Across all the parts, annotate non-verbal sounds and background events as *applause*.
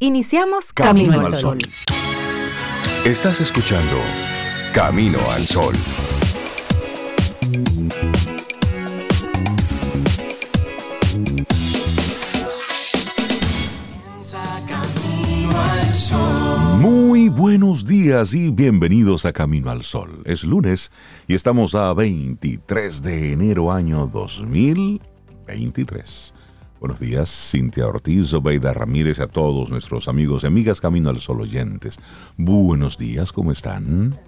Iniciamos Camino, al Sol. Estás escuchando Camino al Sol. Muy buenos días y bienvenidos a Camino al Sol. Es lunes y estamos a 23 de enero año 2023. Buenos días, Cintia Ortiz, Obeida Ramírez, a todos nuestros amigos y amigas Camino al Sol oyentes. Buenos días, ¿cómo están?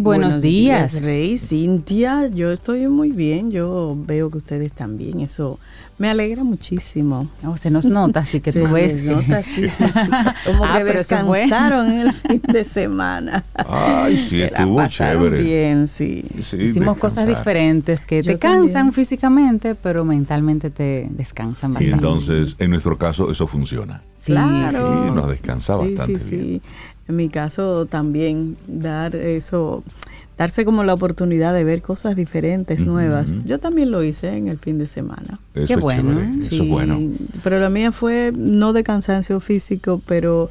Buenos, días. Rey, Cintia, yo estoy muy bien, yo veo que ustedes también, eso me alegra muchísimo. Oh, se nos nota, así que *laughs* se tú ves. Se nota, sí, sí, sí. *laughs* Como ah, que descansaron en el fin de semana. Ay, sí, estuvo chévere. bien, sí. Hicimos cosas diferentes que te cansan físicamente, pero mentalmente te descansan bastante. Y entonces, en nuestro caso, eso funciona. Claro. Sí, nos descansa bastante sí, bien. En mi caso también dar eso, darse como la oportunidad de ver cosas diferentes, nuevas. Yo también lo hice en el fin de semana. Eso Qué bueno. eso es bueno. Pero la mía fue no de cansancio físico, pero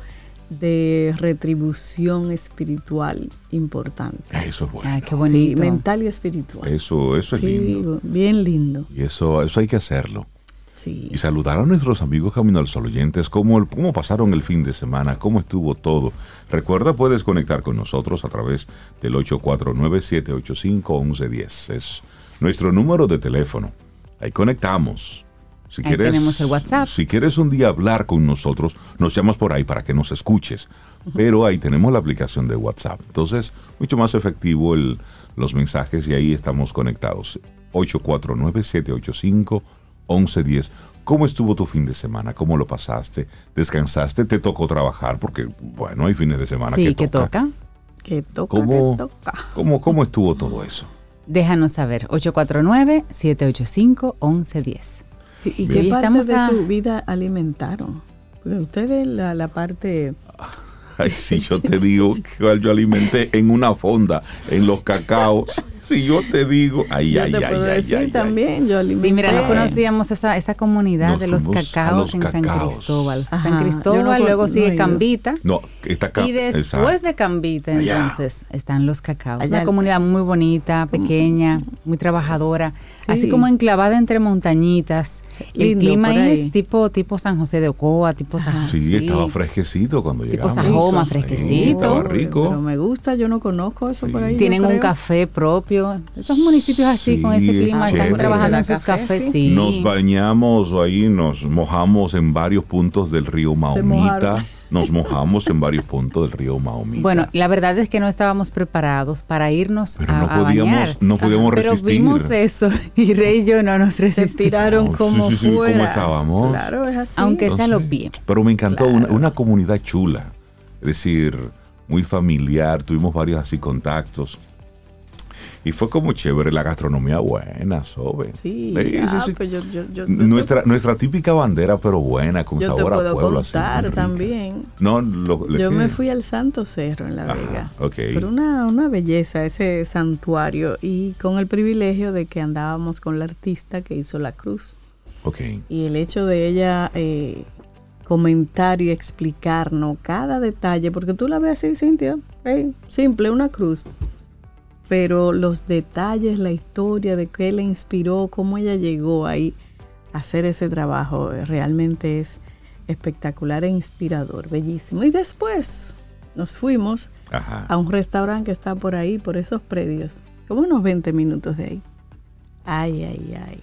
de retribución espiritual importante. Eso es bueno. Ay, qué bonito. Sí, mental y espiritual. Eso, eso es lindo. Bien lindo. Y eso, eso hay que hacerlo. Y saludar a nuestros amigos Camino al Sol oyentes, cómo, cómo pasaron el fin de semana, cómo estuvo todo. Recuerda, puedes conectar con nosotros a través del 849-785-1110. Es nuestro número de teléfono. Ahí conectamos. Si ahí quieres, tenemos el WhatsApp. Si quieres un día hablar con nosotros, nos llamas por ahí para que nos escuches. Pero ahí tenemos la aplicación de WhatsApp. Entonces, mucho más efectivo el, los mensajes y ahí estamos conectados. 849-785-1110. 11.10. ¿Cómo estuvo tu fin de semana? ¿Cómo lo pasaste? ¿Descansaste? ¿Te tocó trabajar? Porque, bueno, hay fines de semana que, que toca. Que toca, ¿Cómo, que toca. ¿cómo, ¿Cómo estuvo todo eso? Déjanos saber. 849-785-1110. ¿Y, y qué parte de su vida alimentaron? ustedes la, la parte... Ay, si yo te digo que yo alimenté en una fonda, en los cacaos *laughs* si yo te digo, ay, yo ay, te ay, puedo ay, decir ay, también, yo alimenté. Sí, mira, no conocíamos esa, esa comunidad Nos de los cacaos los en San. Cristóbal. Ajá, San Cristóbal, no luego no sigue. Cambita. No, está acá. Y después de Cambita, Allá. entonces, están los cacaos. Allá. Una comunidad muy bonita, pequeña, muy trabajadora, Sí. así como enclavada entre montañitas. El Lindo clima ahí ahí. es tipo, tipo San José de Ocoa, tipo San Ajá. Sí, estaba fresquecito cuando Tipo llegamos. Sajoma, Sí, fresquecito. estaba Pero rico. me gusta, yo no conozco eso por ahí. Tienen un café propio. Esos municipios así, Sí, con ese clima, es están trabajando en sus café, cafés. sí. Sí. Nos bañamos ahí, nos mojamos en varios puntos del río Maomita. *laughs* Nos mojamos en varios puntos del río Maomita. Bueno, la verdad es que no estábamos preparados para irnos pero a, no a podíamos, bañar. no podíamos Pero resistir. vimos eso y Rey y yo no nos Se resistimos. tiraron Sí, como sí, sí, ¿cómo fuera. estábamos? Claro, es así. Aunque sea a los Entonces, pies. Pero me encantó Claro. una, una comunidad chula. Es decir, muy familiar. Tuvimos varios así contactos. Y fue como chévere la gastronomía buena, Sobe. Sí, Sí, ah, sí, pues yo, yo, Nuestra, nuestra típica bandera, pero buena, con sabor a pueblo. así, contar rica. también. No, lo, lo Yo que- me fui al Santo Cerro en La Ajá, Vega. ok. Pero una, una belleza ese santuario y con el privilegio de que andábamos con la artista que hizo la cruz. Ok. Y el hecho de ella eh, comentar y explicarnos cada detalle, porque tú la ves así, Cintia, eh, simple, una cruz. Pero los detalles, la historia de qué le inspiró, cómo ella llegó ahí a hacer ese trabajo, eh, realmente es espectacular e inspirador, bellísimo. Y después nos fuimos Ajá. a un restaurante que está por ahí, por esos predios, como unos 20 minutos de ahí. Ay, ay, ay.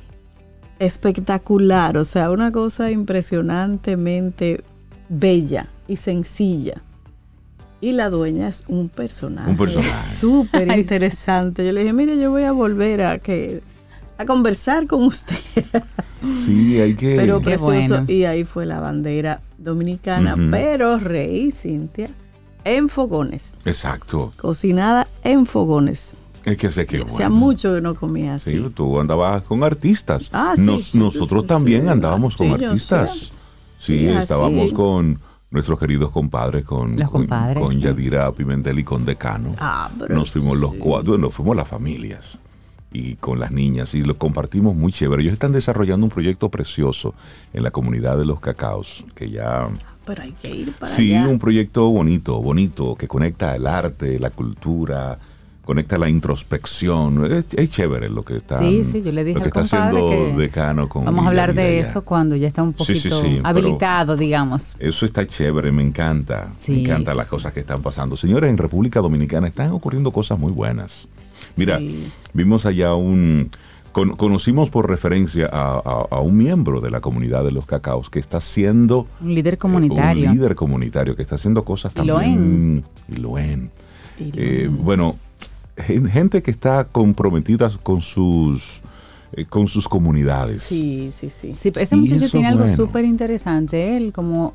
Espectacular, o sea, una cosa impresionantemente bella y sencilla. Y la dueña es un personaje. Un personaje. Súper *laughs* interesante. Yo le dije, mire, yo voy a volver a que a conversar con usted. Sí, hay que. Pero Qué precioso. bueno. Y ahí fue la bandera dominicana, pero rey, Cintia, en fogones. Exacto. Cocinada en fogones. Es que sé que Hacía bueno. mucho que no comía así. Sí, tú andabas con artistas. Ah, sí, Nos- sí, nosotros sí, también sí. andábamos con Sí, yo artistas. Sí, estábamos con nuestros queridos compadres, con, Los con- compadres, con sí. Yadira Pimentel y con Decano. Ah, pero nos fuimos los cuatro, nos fuimos las familias y con las niñas y lo compartimos muy chévere. Ellos están desarrollando un proyecto precioso en la comunidad de los cacaos, que ya pero hay que ir para sí, allá. un proyecto bonito, bonito, que conecta el arte, la cultura, conecta la introspección. Es, chévere lo que está, sí, sí, yo le dije lo que está haciendo Decano con Vamos a hablar de eso cuando ya está un poquito habilitado, digamos. Eso está chévere, me encanta. me encantan las cosas que están pasando. Señores, en República Dominicana están ocurriendo cosas muy buenas. Mira, vimos allá un conocimos por referencia a, un miembro de la comunidad de los cacaos que está siendo un líder comunitario. un líder comunitario que está haciendo cosas y también. Y lo en. Eh, bueno, gente que está comprometida con sus eh, con sus comunidades. Sí, sí, sí. ese muchacho tiene algo súper interesante. Él como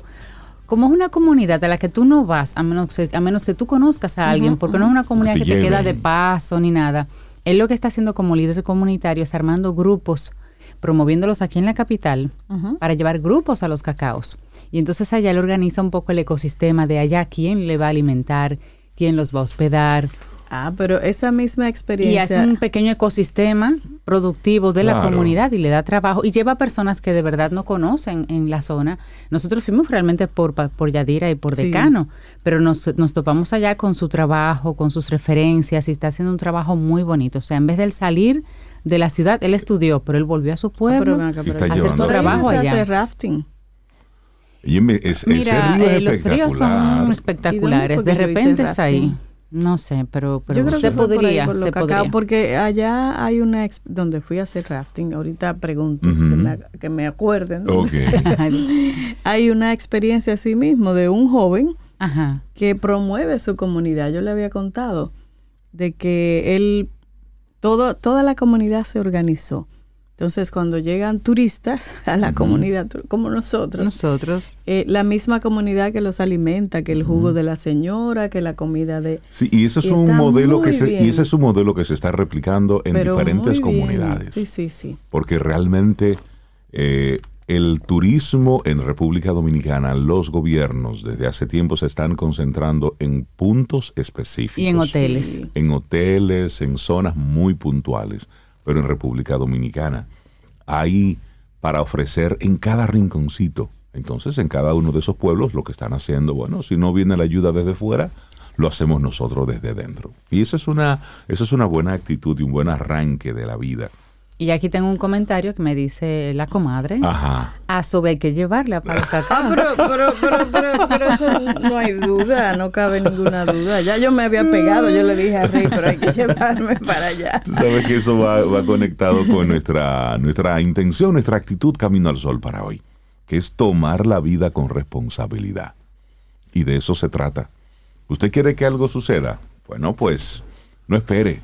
como es una comunidad a la que tú no vas, a menos, a menos que tú conozcas a alguien, porque no es una comunidad que te queda de paso ni nada. Él lo que está haciendo como líder comunitario es armando grupos, promoviéndolos aquí en la capital para llevar grupos a los cacaos. Y entonces allá él organiza un poco el ecosistema de allá, quién le va a alimentar, quién los va a hospedar, Ah, pero esa misma experiencia. Y hace un pequeño ecosistema productivo de la comunidad y le da trabajo y lleva a personas que de verdad no conocen en la zona. Nosotros fuimos realmente por, por Yadira y por Decano, pero nos, nos topamos allá con su trabajo, con sus referencias y está haciendo un trabajo muy bonito. O sea, en vez de salir de la ciudad, él estudió, pero él volvió a su ah, pueblo a hacer su trabajo allá. Hacer rafting. Y Mira, eh, los ríos son espectaculares. De repente es ahí. No sé, pero, pero se podría, se podría. Porque allá hay una donde fui a hacer rafting, ahorita pregunto, que, me, acuerden. *laughs* hay una experiencia así mismo de un joven que promueve su comunidad. Yo le había contado de que él, todo, toda la comunidad se organizó entonces, cuando llegan turistas *laughs* a la comunidad, como nosotros, nosotros. Eh, la misma comunidad que los alimenta, que el jugo de la señora, que la comida de... Sí, y ese es un modelo que se, y ese es un modelo que se está replicando en diferentes comunidades. Sí, sí, sí. Porque realmente eh, el turismo en República Dominicana, los gobiernos desde hace tiempo se están concentrando en puntos específicos. Y en hoteles. En hoteles, en zonas muy puntuales pero en República Dominicana. Hay para ofrecer en cada rinconcito. Entonces, en cada uno de esos pueblos, lo que están haciendo, bueno, si no viene la ayuda desde fuera, lo hacemos nosotros desde dentro. Y eso es una, eso es una buena actitud y un buen arranque de la vida. Y aquí tengo un comentario que me dice la comadre. Ajá. A sobre hay que llevarla para *laughs* los Ah, pero, pero, pero, pero, eso no hay duda, no cabe ninguna duda. Ya yo me había pegado, yo le dije a Rey, pero hay que *laughs* llevarme para allá. Tú sabes que eso va, va conectado con nuestra, nuestra intención, nuestra actitud camino al sol para hoy, que es tomar la vida con responsabilidad. Y de eso se trata. ¿Usted quiere que algo suceda? Bueno, pues no espere,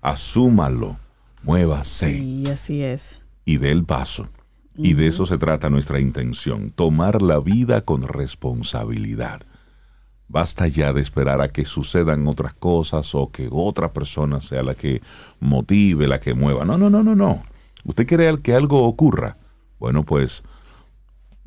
asúmalo muévase. Y así es. Y dé el paso. Y de eso se trata nuestra intención, tomar la vida con responsabilidad. Basta ya de esperar a que sucedan otras cosas o que otra persona sea la que motive, la que mueva. No, no, no, no, no. Usted quiere que algo ocurra. Bueno, pues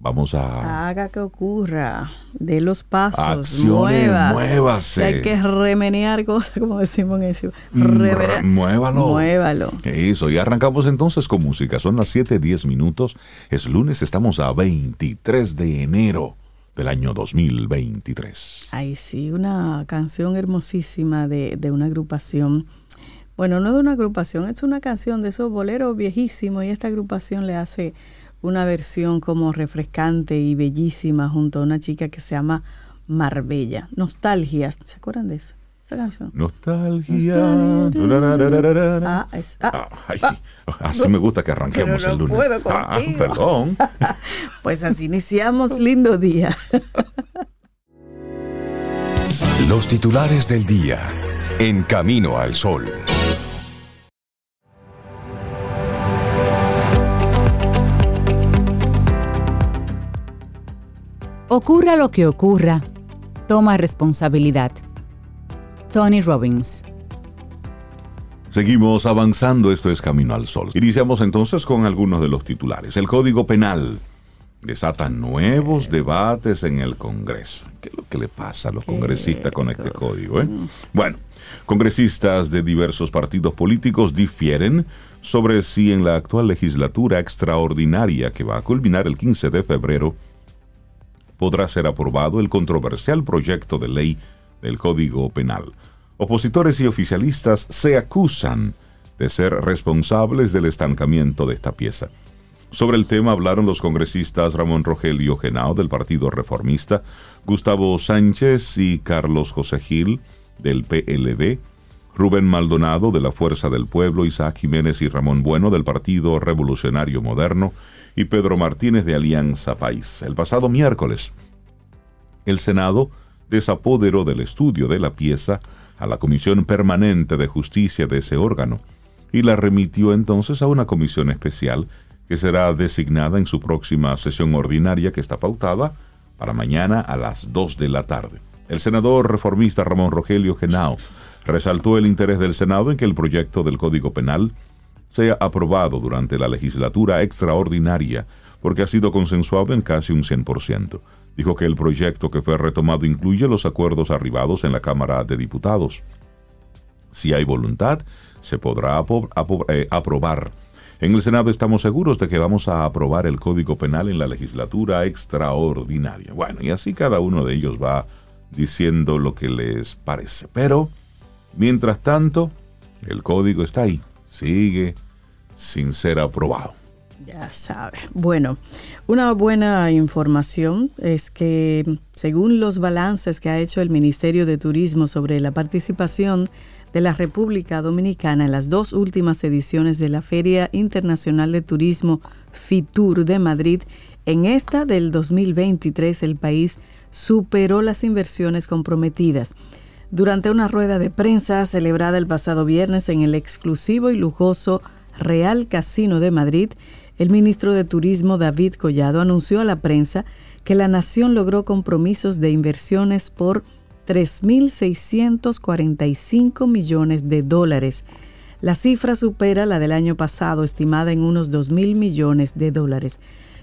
Vamos a... Haga que ocurra, de los pasos, Acciones, muévase. hay que remenear cosas, *laughs* como decimos en eso. Mm, muévalo. Muévalo. Eso, y arrancamos entonces con música. Son las 7:10 minutos. Es lunes, estamos a 23 de enero del año 2023. Ay, sí, una canción hermosísima de, de una agrupación. Bueno, no de una agrupación, es una canción de esos boleros viejísimos y esta agrupación le hace una versión como refrescante y bellísima junto a una chica que se llama Marbella. Nostalgias. ¿Se acuerdan de eso? Esa canción. Nostalgia. Ah, es, ah, ah, así me gusta que arranquemos el lunes. Puedo ah, perdón. *laughs* pues así iniciamos lindo día. *laughs* Los titulares del día en Camino al Sol. Ocurra lo que ocurra, toma responsabilidad. Tony Robbins. Seguimos avanzando, esto es Camino al Sol. Iniciamos entonces con algunos de los titulares. El Código Penal desata nuevos debates en el Congreso. ¿Qué es lo que le pasa a los congresistas con este código? Eh? Bueno, congresistas de diversos partidos políticos difieren sobre si en la actual legislatura extraordinaria que va a culminar el 15 de febrero podrá ser aprobado el controversial proyecto de ley del Código Penal. Opositores y oficialistas se acusan de ser responsables del estancamiento de esta pieza. Sobre el tema hablaron los congresistas Ramón Rogelio Genao del Partido Reformista, Gustavo Sánchez y Carlos José Gil del PLD, Rubén Maldonado de la Fuerza del Pueblo, Isaac Jiménez y Ramón Bueno del Partido Revolucionario Moderno y Pedro Martínez de Alianza País. El pasado miércoles, el Senado desapoderó del estudio de la pieza a la Comisión Permanente de Justicia de ese órgano y la remitió entonces a una comisión especial que será designada en su próxima sesión ordinaria que está pautada para mañana a las 2 de la tarde. El senador reformista Ramón Rogelio Genao resaltó el interés del Senado en que el proyecto del Código Penal sea aprobado durante la legislatura extraordinaria, porque ha sido consensuado en casi un 100%. Dijo que el proyecto que fue retomado incluye los acuerdos arribados en la Cámara de Diputados. Si hay voluntad, se podrá eh, aprobar. En el Senado estamos seguros de que vamos a aprobar el Código Penal en la legislatura extraordinaria. Bueno, y así cada uno de ellos va diciendo lo que les parece. Pero, mientras tanto, el código está ahí, sigue sin ser aprobado. Ya sabe. Bueno, una buena información es que según los balances que ha hecho el Ministerio de Turismo sobre la participación de la República Dominicana en las dos últimas ediciones de la Feria Internacional de Turismo FITUR de Madrid, en esta del 2023 el país superó las inversiones comprometidas. Durante una rueda de prensa celebrada el pasado viernes en el exclusivo y lujoso Real Casino de Madrid, el ministro de Turismo David Collado anunció a la prensa que la nación logró compromisos de inversiones por 3.645 millones de dólares. La cifra supera la del año pasado, estimada en unos 2.000 millones de dólares.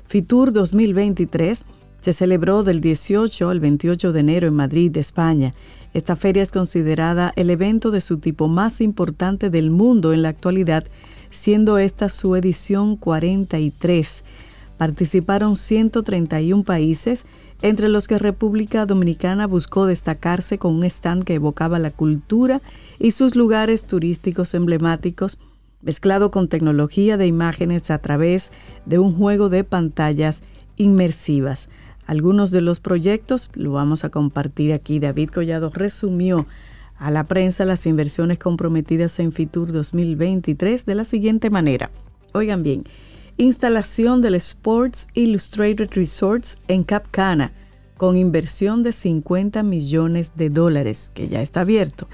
Fitur 2023 se celebró del 18 al 28 de enero en Madrid, España. Esta feria es considerada el evento de su tipo más importante del mundo en la actualidad, siendo esta su edición 43. Participaron 131 países entre los que República Dominicana buscó destacarse con un stand que evocaba la cultura y sus lugares turísticos emblemáticos, mezclado con tecnología de imágenes a través de un juego de pantallas inmersivas. Algunos de los proyectos lo vamos a compartir aquí. David Collado resumió a la prensa las inversiones comprometidas en Fitur 2023 de la siguiente manera. Oigan bien, instalación del Sports Illustrated Resorts en Cap Cana, con inversión de 50 millones de dólares, que ya está abierto.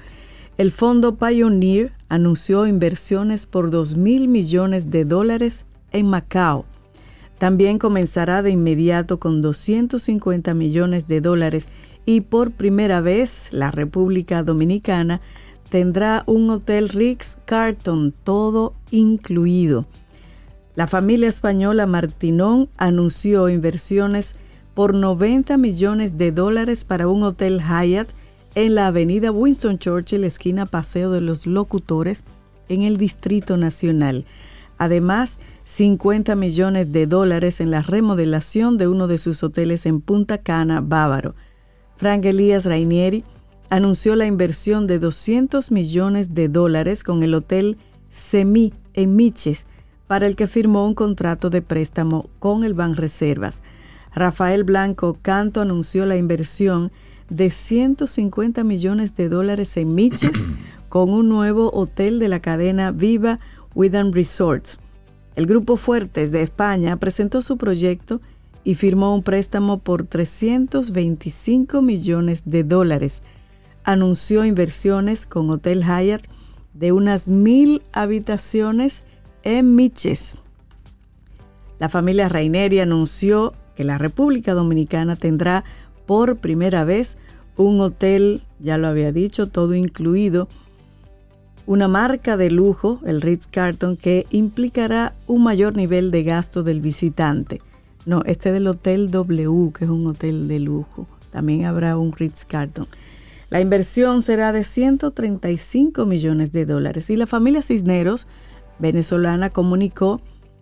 El fondo Pioneer anunció inversiones por 2 mil millones de dólares en Macao. También comenzará de inmediato con 250 millones de dólares y por primera vez la República Dominicana tendrá un hotel Rix Carton todo incluido. La familia española Martinón anunció inversiones por 90 millones de dólares para un hotel Hyatt en la avenida Winston Churchill, esquina Paseo de los Locutores, en el Distrito Nacional. Además, 50 millones de dólares en la remodelación de uno de sus hoteles en Punta Cana, Bávaro. Frank Elías Rainieri anunció la inversión de 200 millones de dólares con el hotel Semi en Miches, para el que firmó un contrato de préstamo con el Banreservas. Rafael Blanco Canto anunció la inversión de 150 millones de dólares en Miches *clears throat* con un nuevo hotel de la cadena Viva Within Resorts. El Grupo Fuertes de España presentó su proyecto y firmó un préstamo por 325 millones de dólares. Anunció inversiones con Hotel Hyatt de unas mil habitaciones en Miches. La familia Raineri anunció que la República Dominicana tendrá por primera vez un hotel, ya lo había dicho, todo incluido, una marca de lujo, el Ritz Carton, que implicará un mayor nivel de gasto del visitante. No, este del Hotel W, que es un hotel de lujo. También habrá un Ritz Carton. La inversión será de 135 millones de dólares y la familia Cisneros venezolana comunicó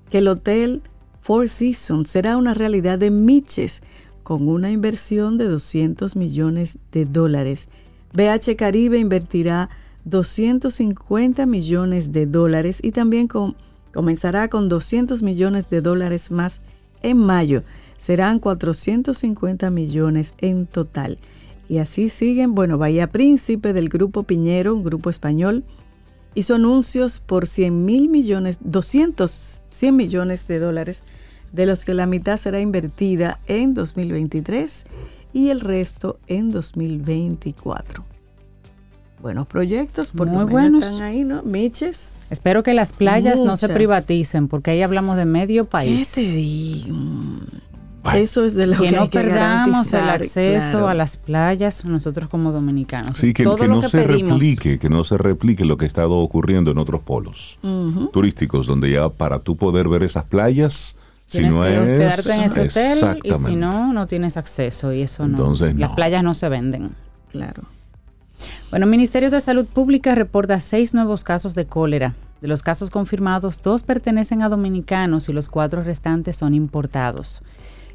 que el hotel Four Seasons será una realidad de Miches con una inversión de 200 millones de dólares. BH Caribe invertirá 250 millones de dólares y también comenzará con 200 millones de dólares más en mayo. Serán 450 millones en total. Y así siguen, bueno, Bahía Príncipe del Grupo Piñero, un grupo español, hizo anuncios por 100 mil millones, 200, 100 millones de dólares, de los que la mitad será invertida en 2023 y el resto en 2024. Buenos proyectos, por Muy buenos. están ahí, ¿no? Miches. Espero que las playas no se privaticen, porque ahí hablamos de medio país. ¿Qué te digo? Eso es de lo que, que no perdamos el acceso a las playas nosotros como dominicanos. Sí, que, no se replique, que no se replique lo que ha estado ocurriendo en otros polos turísticos, donde ya para tú poder ver esas playas, tienes si no que hospedarte en ese hotel y si no, no tienes acceso y eso no. Las playas no se venden. Claro. Bueno, el Ministerio de Salud Pública reporta seis nuevos casos de cólera. De los casos confirmados, dos pertenecen a dominicanos y los cuatro restantes son importados.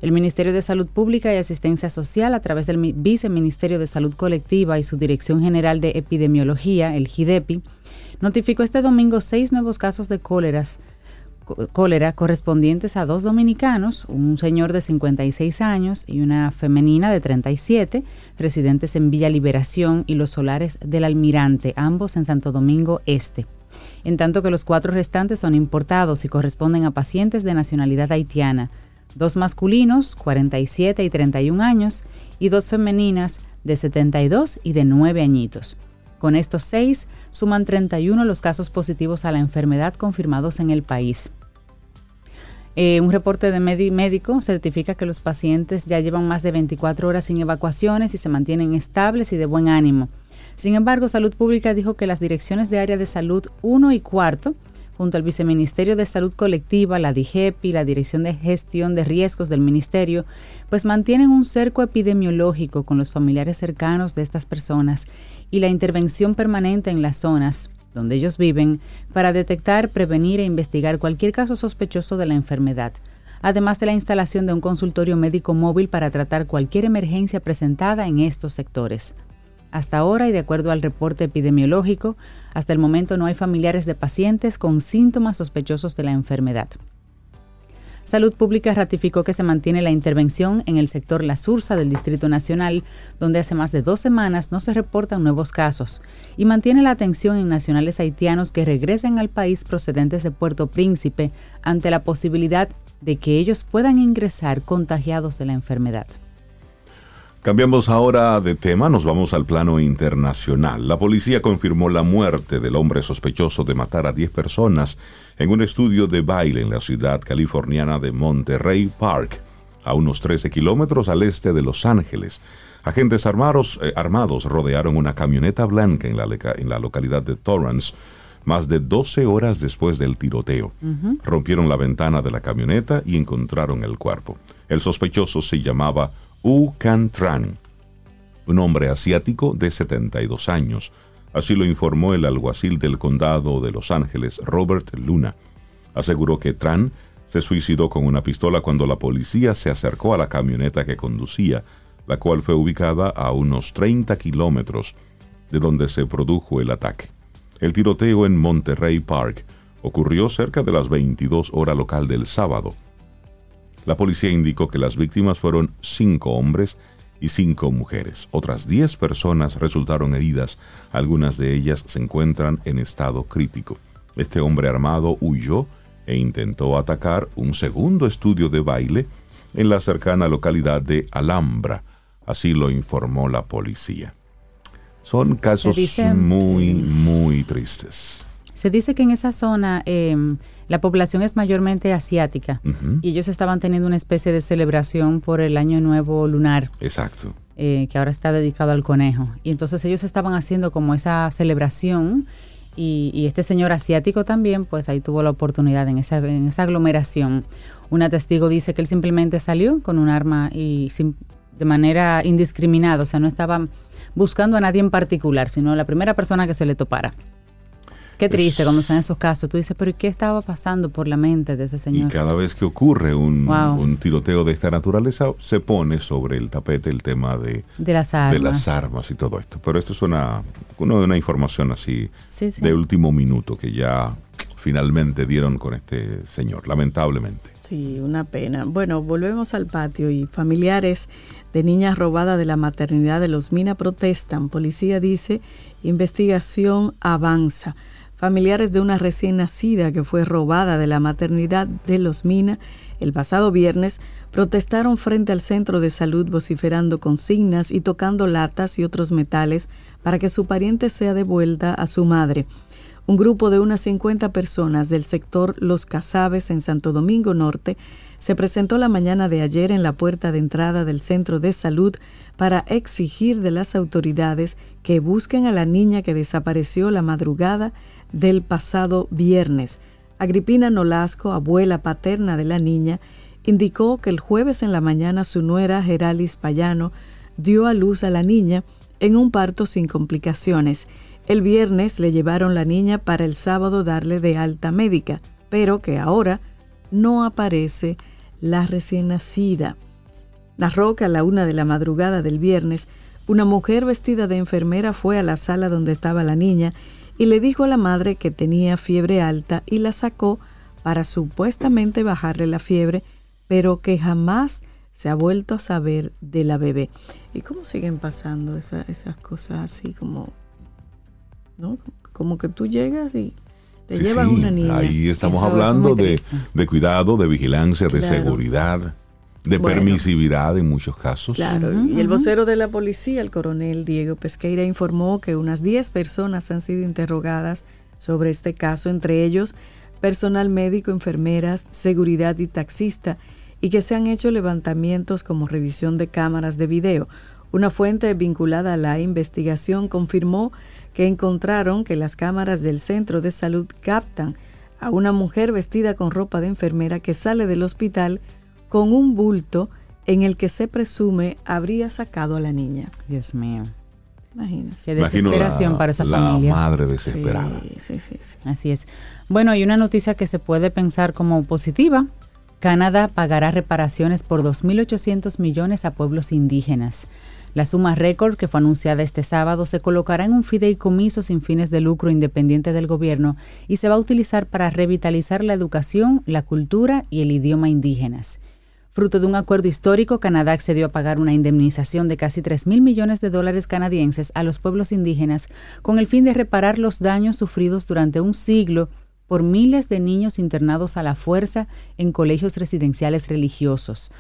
El Ministerio de Salud Pública y Asistencia Social, a través del Viceministerio de Salud Colectiva y su Dirección General de Epidemiología, el GIDEPI, notificó este domingo seis nuevos casos de cóleras, cólera correspondientes a dos dominicanos, un señor de 56 años y una femenina de 37, residentes en Villa Liberación y los solares del Almirante, ambos en Santo Domingo Este. En tanto que los cuatro restantes son importados y corresponden a pacientes de nacionalidad haitiana, dos masculinos, 47 y 31 años, y dos femeninas, de 72 y de 9 añitos. Con estos seis, suman 31 los casos positivos a la enfermedad confirmados en el país. Eh, un reporte de médico certifica que los pacientes ya llevan más de 24 horas sin evacuaciones y se mantienen estables y de buen ánimo. Sin embargo, Salud Pública dijo que las direcciones de área de salud 1 y 4 junto al Viceministerio de Salud Colectiva, la DIGEP y la Dirección de Gestión de Riesgos del Ministerio, pues mantienen un cerco epidemiológico con los familiares cercanos de estas personas y la intervención permanente en las zonas donde ellos viven para detectar, prevenir e investigar cualquier caso sospechoso de la enfermedad además de la instalación de un consultorio médico móvil para tratar cualquier emergencia presentada en estos sectores. Hasta ahora, y de acuerdo al reporte epidemiológico, hasta el momento no hay familiares de pacientes con síntomas sospechosos de la enfermedad. Salud Pública ratificó que se mantiene la intervención en el sector La Sursa del Distrito Nacional, donde hace más de dos semanas no se reportan nuevos casos, y mantiene la atención en nacionales haitianos que regresen al país procedentes de Puerto Príncipe ante la posibilidad de que ellos puedan ingresar contagiados de la enfermedad. Cambiamos ahora de tema, nos vamos al plano internacional. La policía confirmó la muerte del hombre sospechoso de matar a 10 personas en un estudio de baile en la ciudad californiana de Monterey Park, a unos 13 kilómetros al este de Los Ángeles. Agentes armados, eh, armados rodearon una camioneta blanca en la, en la, localidad de Torrance más de 12 horas después del tiroteo. Rompieron la ventana de la camioneta y encontraron el cuerpo. El sospechoso se llamaba U Can Tran, un hombre asiático de 72 años. Así lo informó el alguacil del condado de Los Ángeles, Robert Luna. Aseguró que Tran se suicidó con una pistola cuando la policía se acercó a la camioneta que conducía, la cual fue ubicada a unos 30 kilómetros de donde se produjo el ataque. El tiroteo en Monterrey Park ocurrió cerca de las 22 horas local del sábado. La policía indicó que las víctimas fueron cinco hombres y cinco mujeres. Otras diez personas resultaron heridas, algunas de ellas se encuentran en estado crítico. Este hombre armado huyó e intentó atacar un segundo estudio de baile en la cercana localidad de Alhambra, así lo informó la policía. Son casos muy, muy tristes. Se dice que en esa zona em, la población es mayormente asiática y ellos estaban teniendo una especie de celebración por el Año Nuevo Lunar. Exacto. Eh, que ahora está dedicado al conejo. Y entonces ellos estaban haciendo como esa celebración y, este señor asiático también, pues ahí tuvo la oportunidad en esa, en esa aglomeración. Una testigo dice que él simplemente salió con un arma y de manera indiscriminada, o sea, no estaba buscando a nadie en particular, sino a la primera persona que se le topara. Qué triste cuando están esos casos. Tú dices, pero ¿qué estaba pasando por la mente de ese señor? Y cada vez que ocurre un, tiroteo de esta naturaleza, se pone sobre el tapete el tema de, de, las, armas. de las armas y todo esto. Pero esto es una, una, información así de último minuto que ya finalmente dieron con este señor, lamentablemente. Sí, una pena. Bueno, volvemos al patio y familiares de niñas robadas de la maternidad de los Mina protestan. Policía dice, investigación avanza. Familiares de una recién nacida que fue robada de la maternidad de los Mina el pasado viernes protestaron frente al centro de salud vociferando consignas y tocando latas y otros metales para que su pariente sea devuelta a su madre. Un grupo de unas 50 personas del sector Los Casabes en Santo Domingo Norte se presentó la mañana de ayer en la puerta de entrada del centro de salud para exigir de las autoridades que busquen a la niña que desapareció la madrugada del pasado viernes. Agripina Nolasco, abuela paterna de la niña, indicó que el jueves en la mañana su nuera Geralis Payano dio a luz a la niña en un parto sin complicaciones. El viernes le llevaron la niña para el sábado darle de alta médica, pero que ahora no aparece la recién nacida. Narró que a la una de la madrugada del viernes, una mujer vestida de enfermera fue a la sala donde estaba la niña y le dijo a la madre que tenía fiebre alta y la sacó para supuestamente bajarle la fiebre, pero que jamás se ha vuelto a saber de la bebé. ¿Y cómo siguen pasando esas cosas así como, ¿no? Como que tú llegas y te llevan una niña. Ahí estamos hablando de, cuidado, de vigilancia, de seguridad de permisividad en muchos casos. Claro, y el vocero de la policía, el coronel Diego Pesqueira, informó que unas 10 personas han sido interrogadas sobre este caso, entre ellos personal médico, enfermeras, seguridad y taxista, y que se han hecho levantamientos como revisión de cámaras de video. Una fuente vinculada a la investigación confirmó que encontraron que las cámaras del centro de salud captan a una mujer vestida con ropa de enfermera que sale del hospital con un bulto en el que se presume habría sacado a la niña. Dios mío. Imagínese. Qué desesperación para esa familia. La madre desesperada. Sí, sí, sí, Así es. Bueno, hay una noticia que se puede pensar como positiva. Canadá pagará reparaciones por 2.800 millones a pueblos indígenas. La suma récord que fue anunciada este sábado se colocará en un fideicomiso sin fines de lucro independiente del gobierno y se va a utilizar para revitalizar la educación, la cultura y el idioma indígenas. Fruto de un acuerdo histórico, Canadá accedió a pagar una indemnización de casi 3 mil millones de dólares canadienses a los pueblos indígenas con el fin de reparar los daños sufridos durante un siglo por miles de niños internados a la fuerza en colegios residenciales religiosos.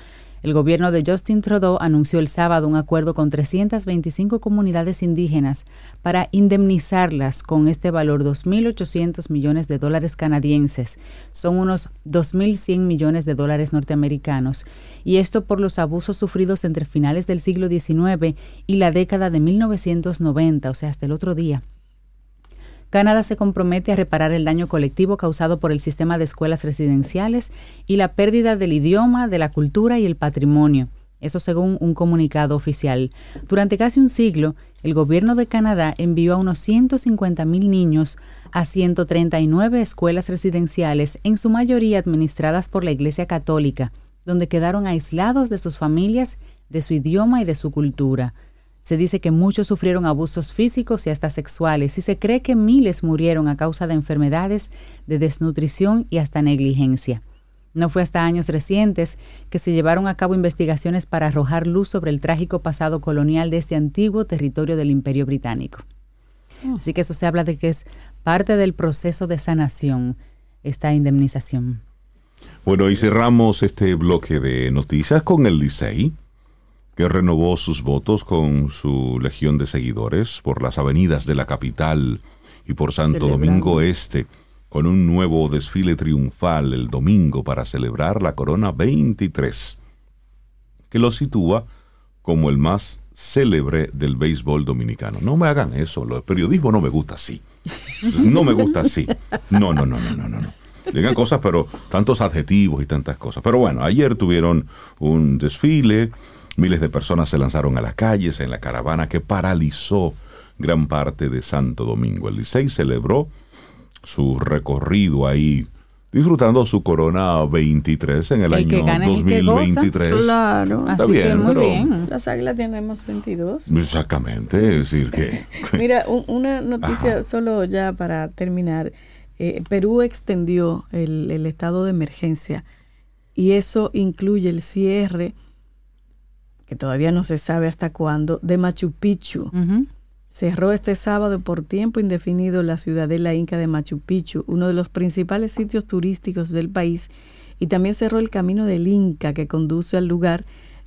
El gobierno de Justin Trudeau anunció el sábado un acuerdo con 325 comunidades indígenas para indemnizarlas con este valor 2.800 millones de dólares canadienses. Son unos 2.100 millones de dólares norteamericanos. Y esto por los abusos sufridos entre finales del siglo XIX y la década de 1990, o sea, hasta el otro día. Canadá se compromete a reparar el daño colectivo causado por el sistema de escuelas residenciales y la pérdida del idioma, de la cultura y el patrimonio. Eso según un comunicado oficial. Durante casi un siglo, el gobierno de Canadá envió a unos 150.000 niños a 139 escuelas residenciales, en su mayoría administradas por la Iglesia Católica, donde quedaron aislados de sus familias, de su idioma y de su cultura. Se dice que muchos sufrieron abusos físicos y hasta sexuales y se cree que miles murieron a causa de enfermedades, de desnutrición y hasta negligencia. No fue hasta años recientes que se llevaron a cabo investigaciones para arrojar luz sobre el trágico pasado colonial de este antiguo territorio del Imperio Británico. Oh. Así que eso se habla de que es parte del proceso de sanación, esta indemnización. Bueno, y cerramos este bloque de noticias con el Licey que renovó sus votos con su legión de seguidores por las avenidas de la capital y por Santo Domingo Este, con un nuevo desfile triunfal el domingo para celebrar la Corona 23, que lo sitúa como el más célebre del béisbol dominicano. No me hagan eso, el periodismo no me gusta así. No me gusta así. No, no, no, no, no, no. Digan cosas, pero tantos adjetivos y tantas cosas. Pero bueno, ayer tuvieron un desfile Miles de personas se lanzaron a las calles en la caravana que paralizó gran parte de Santo Domingo. El Licey celebró su recorrido ahí disfrutando su corona 23 en el, año 2023. Claro, está bien, muy bien. Las águilas tenemos 22. Exactamente, es decir que... *laughs* Mira, una noticia solo ya para terminar. Eh, Perú extendió el, estado de emergencia y eso incluye el cierre, que todavía no se sabe hasta cuándo, de Machu Picchu. Cerró este sábado por tiempo indefinido la ciudadela inca de Machu Picchu, uno de los principales sitios turísticos del país, y también cerró el camino del Inca que conduce al lugar,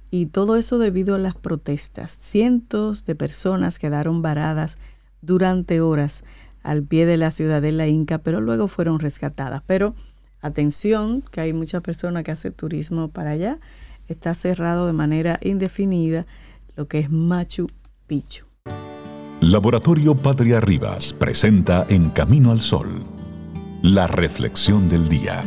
y todo eso debido a las protestas. Cientos de personas quedaron varadas durante horas al pie de la ciudadela inca, pero luego fueron rescatadas. Pero atención, que hay muchas personas que hacen turismo para allá. Está cerrado de manera indefinida lo que es Machu Picchu. Laboratorio Patria Rivas presenta En Camino al Sol, la reflexión del día.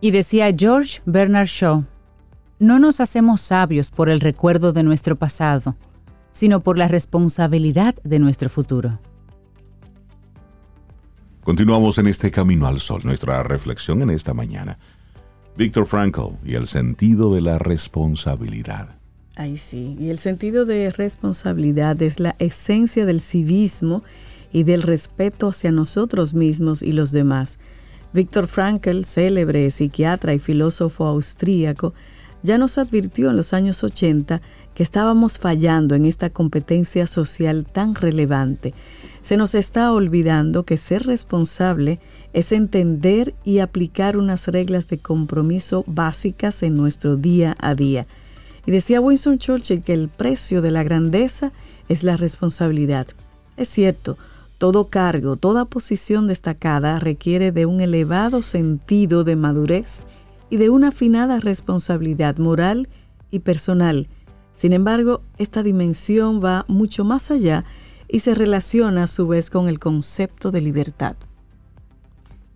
Y decía George Bernard Shaw, no nos hacemos sabios por el recuerdo de nuestro pasado, sino por la responsabilidad de nuestro futuro. Continuamos en este camino al sol, nuestra reflexión en esta mañana. Víctor Frankl y el sentido de la responsabilidad. Ay, sí, y el sentido de responsabilidad es la esencia del civismo y del respeto hacia nosotros mismos y los demás. Víctor Frankl, célebre psiquiatra y filósofo austríaco, ya nos advirtió en los años 80 que estábamos fallando en esta competencia social tan relevante se nos está olvidando que ser responsable es entender y aplicar unas reglas de compromiso básicas en nuestro día a día. Y decía Winston Churchill que el precio de la grandeza es la responsabilidad. Es cierto, todo cargo, toda posición destacada requiere de un elevado sentido de madurez y de una afinada responsabilidad moral y personal. Sin embargo, esta dimensión va mucho más allá y se relaciona a su vez con el concepto de libertad.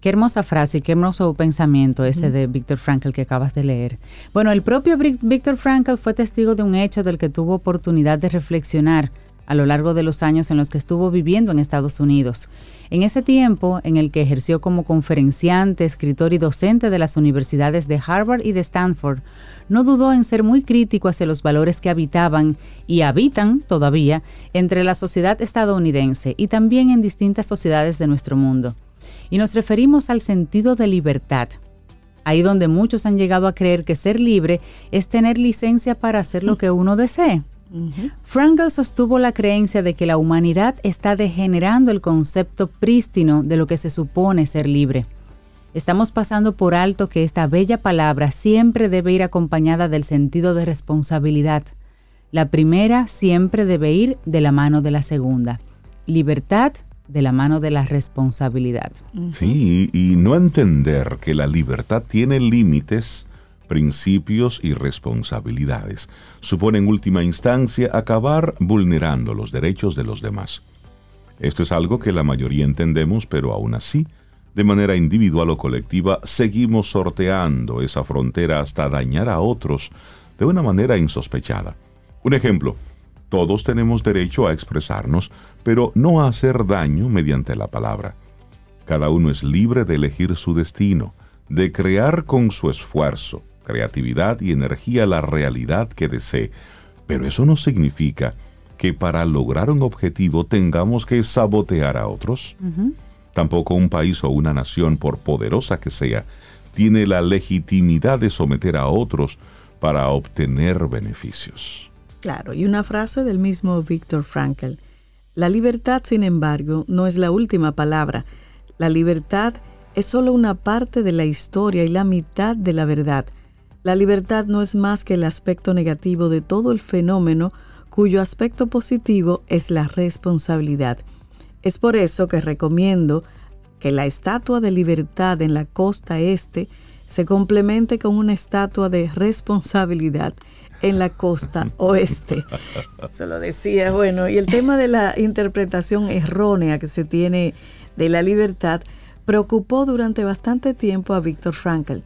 Qué hermosa frase y qué hermoso pensamiento ese de Víctor Frankl que acabas de leer. Bueno, el propio Víctor Frankl fue testigo de un hecho del que tuvo oportunidad de reflexionar a lo largo de los años en los que estuvo viviendo en Estados Unidos. En ese tiempo en el que ejerció como conferenciante, escritor y docente de las universidades de Harvard y de Stanford, no dudó en ser muy crítico hacia los valores que habitaban y habitan todavía entre la sociedad estadounidense y también en distintas sociedades de nuestro mundo. Y nos referimos al sentido de libertad, ahí donde muchos han llegado a creer que ser libre es tener licencia para hacer lo que uno desee. Frankl sostuvo la creencia de que la humanidad está degenerando el concepto prístino de lo que se supone ser libre. Estamos pasando por alto que esta bella palabra siempre debe ir acompañada del sentido de responsabilidad. La primera siempre debe ir de la mano de la segunda. Libertad de la mano de la responsabilidad. Sí, y no entender que la libertad tiene límites, principios y responsabilidades supone en última instancia acabar vulnerando los derechos de los demás. Esto es algo que la mayoría entendemos, pero aún así de manera individual o colectiva, seguimos sorteando esa frontera hasta dañar a otros de una manera insospechada. Un ejemplo, todos tenemos derecho a expresarnos, pero no a hacer daño mediante la palabra. Cada uno es libre de elegir su destino, de crear con su esfuerzo, creatividad y energía la realidad que desee, pero eso no significa que para lograr un objetivo tengamos que sabotear a otros. Tampoco un país o una nación, por poderosa que sea, tiene la legitimidad de someter a otros para obtener beneficios. Claro, y una frase del mismo Víctor Frankl. La libertad, sin embargo, no es la última palabra. La libertad es solo una parte de la historia y la mitad de la verdad. La libertad no es más que el aspecto negativo de todo el fenómeno cuyo aspecto positivo es la responsabilidad. Es por eso que recomiendo que la estatua de libertad en la costa este se complemente con una estatua de responsabilidad en la costa *laughs* oeste. Se lo decía, bueno, y el tema de la interpretación errónea que se tiene de la libertad preocupó durante bastante tiempo a Víctor Frankl.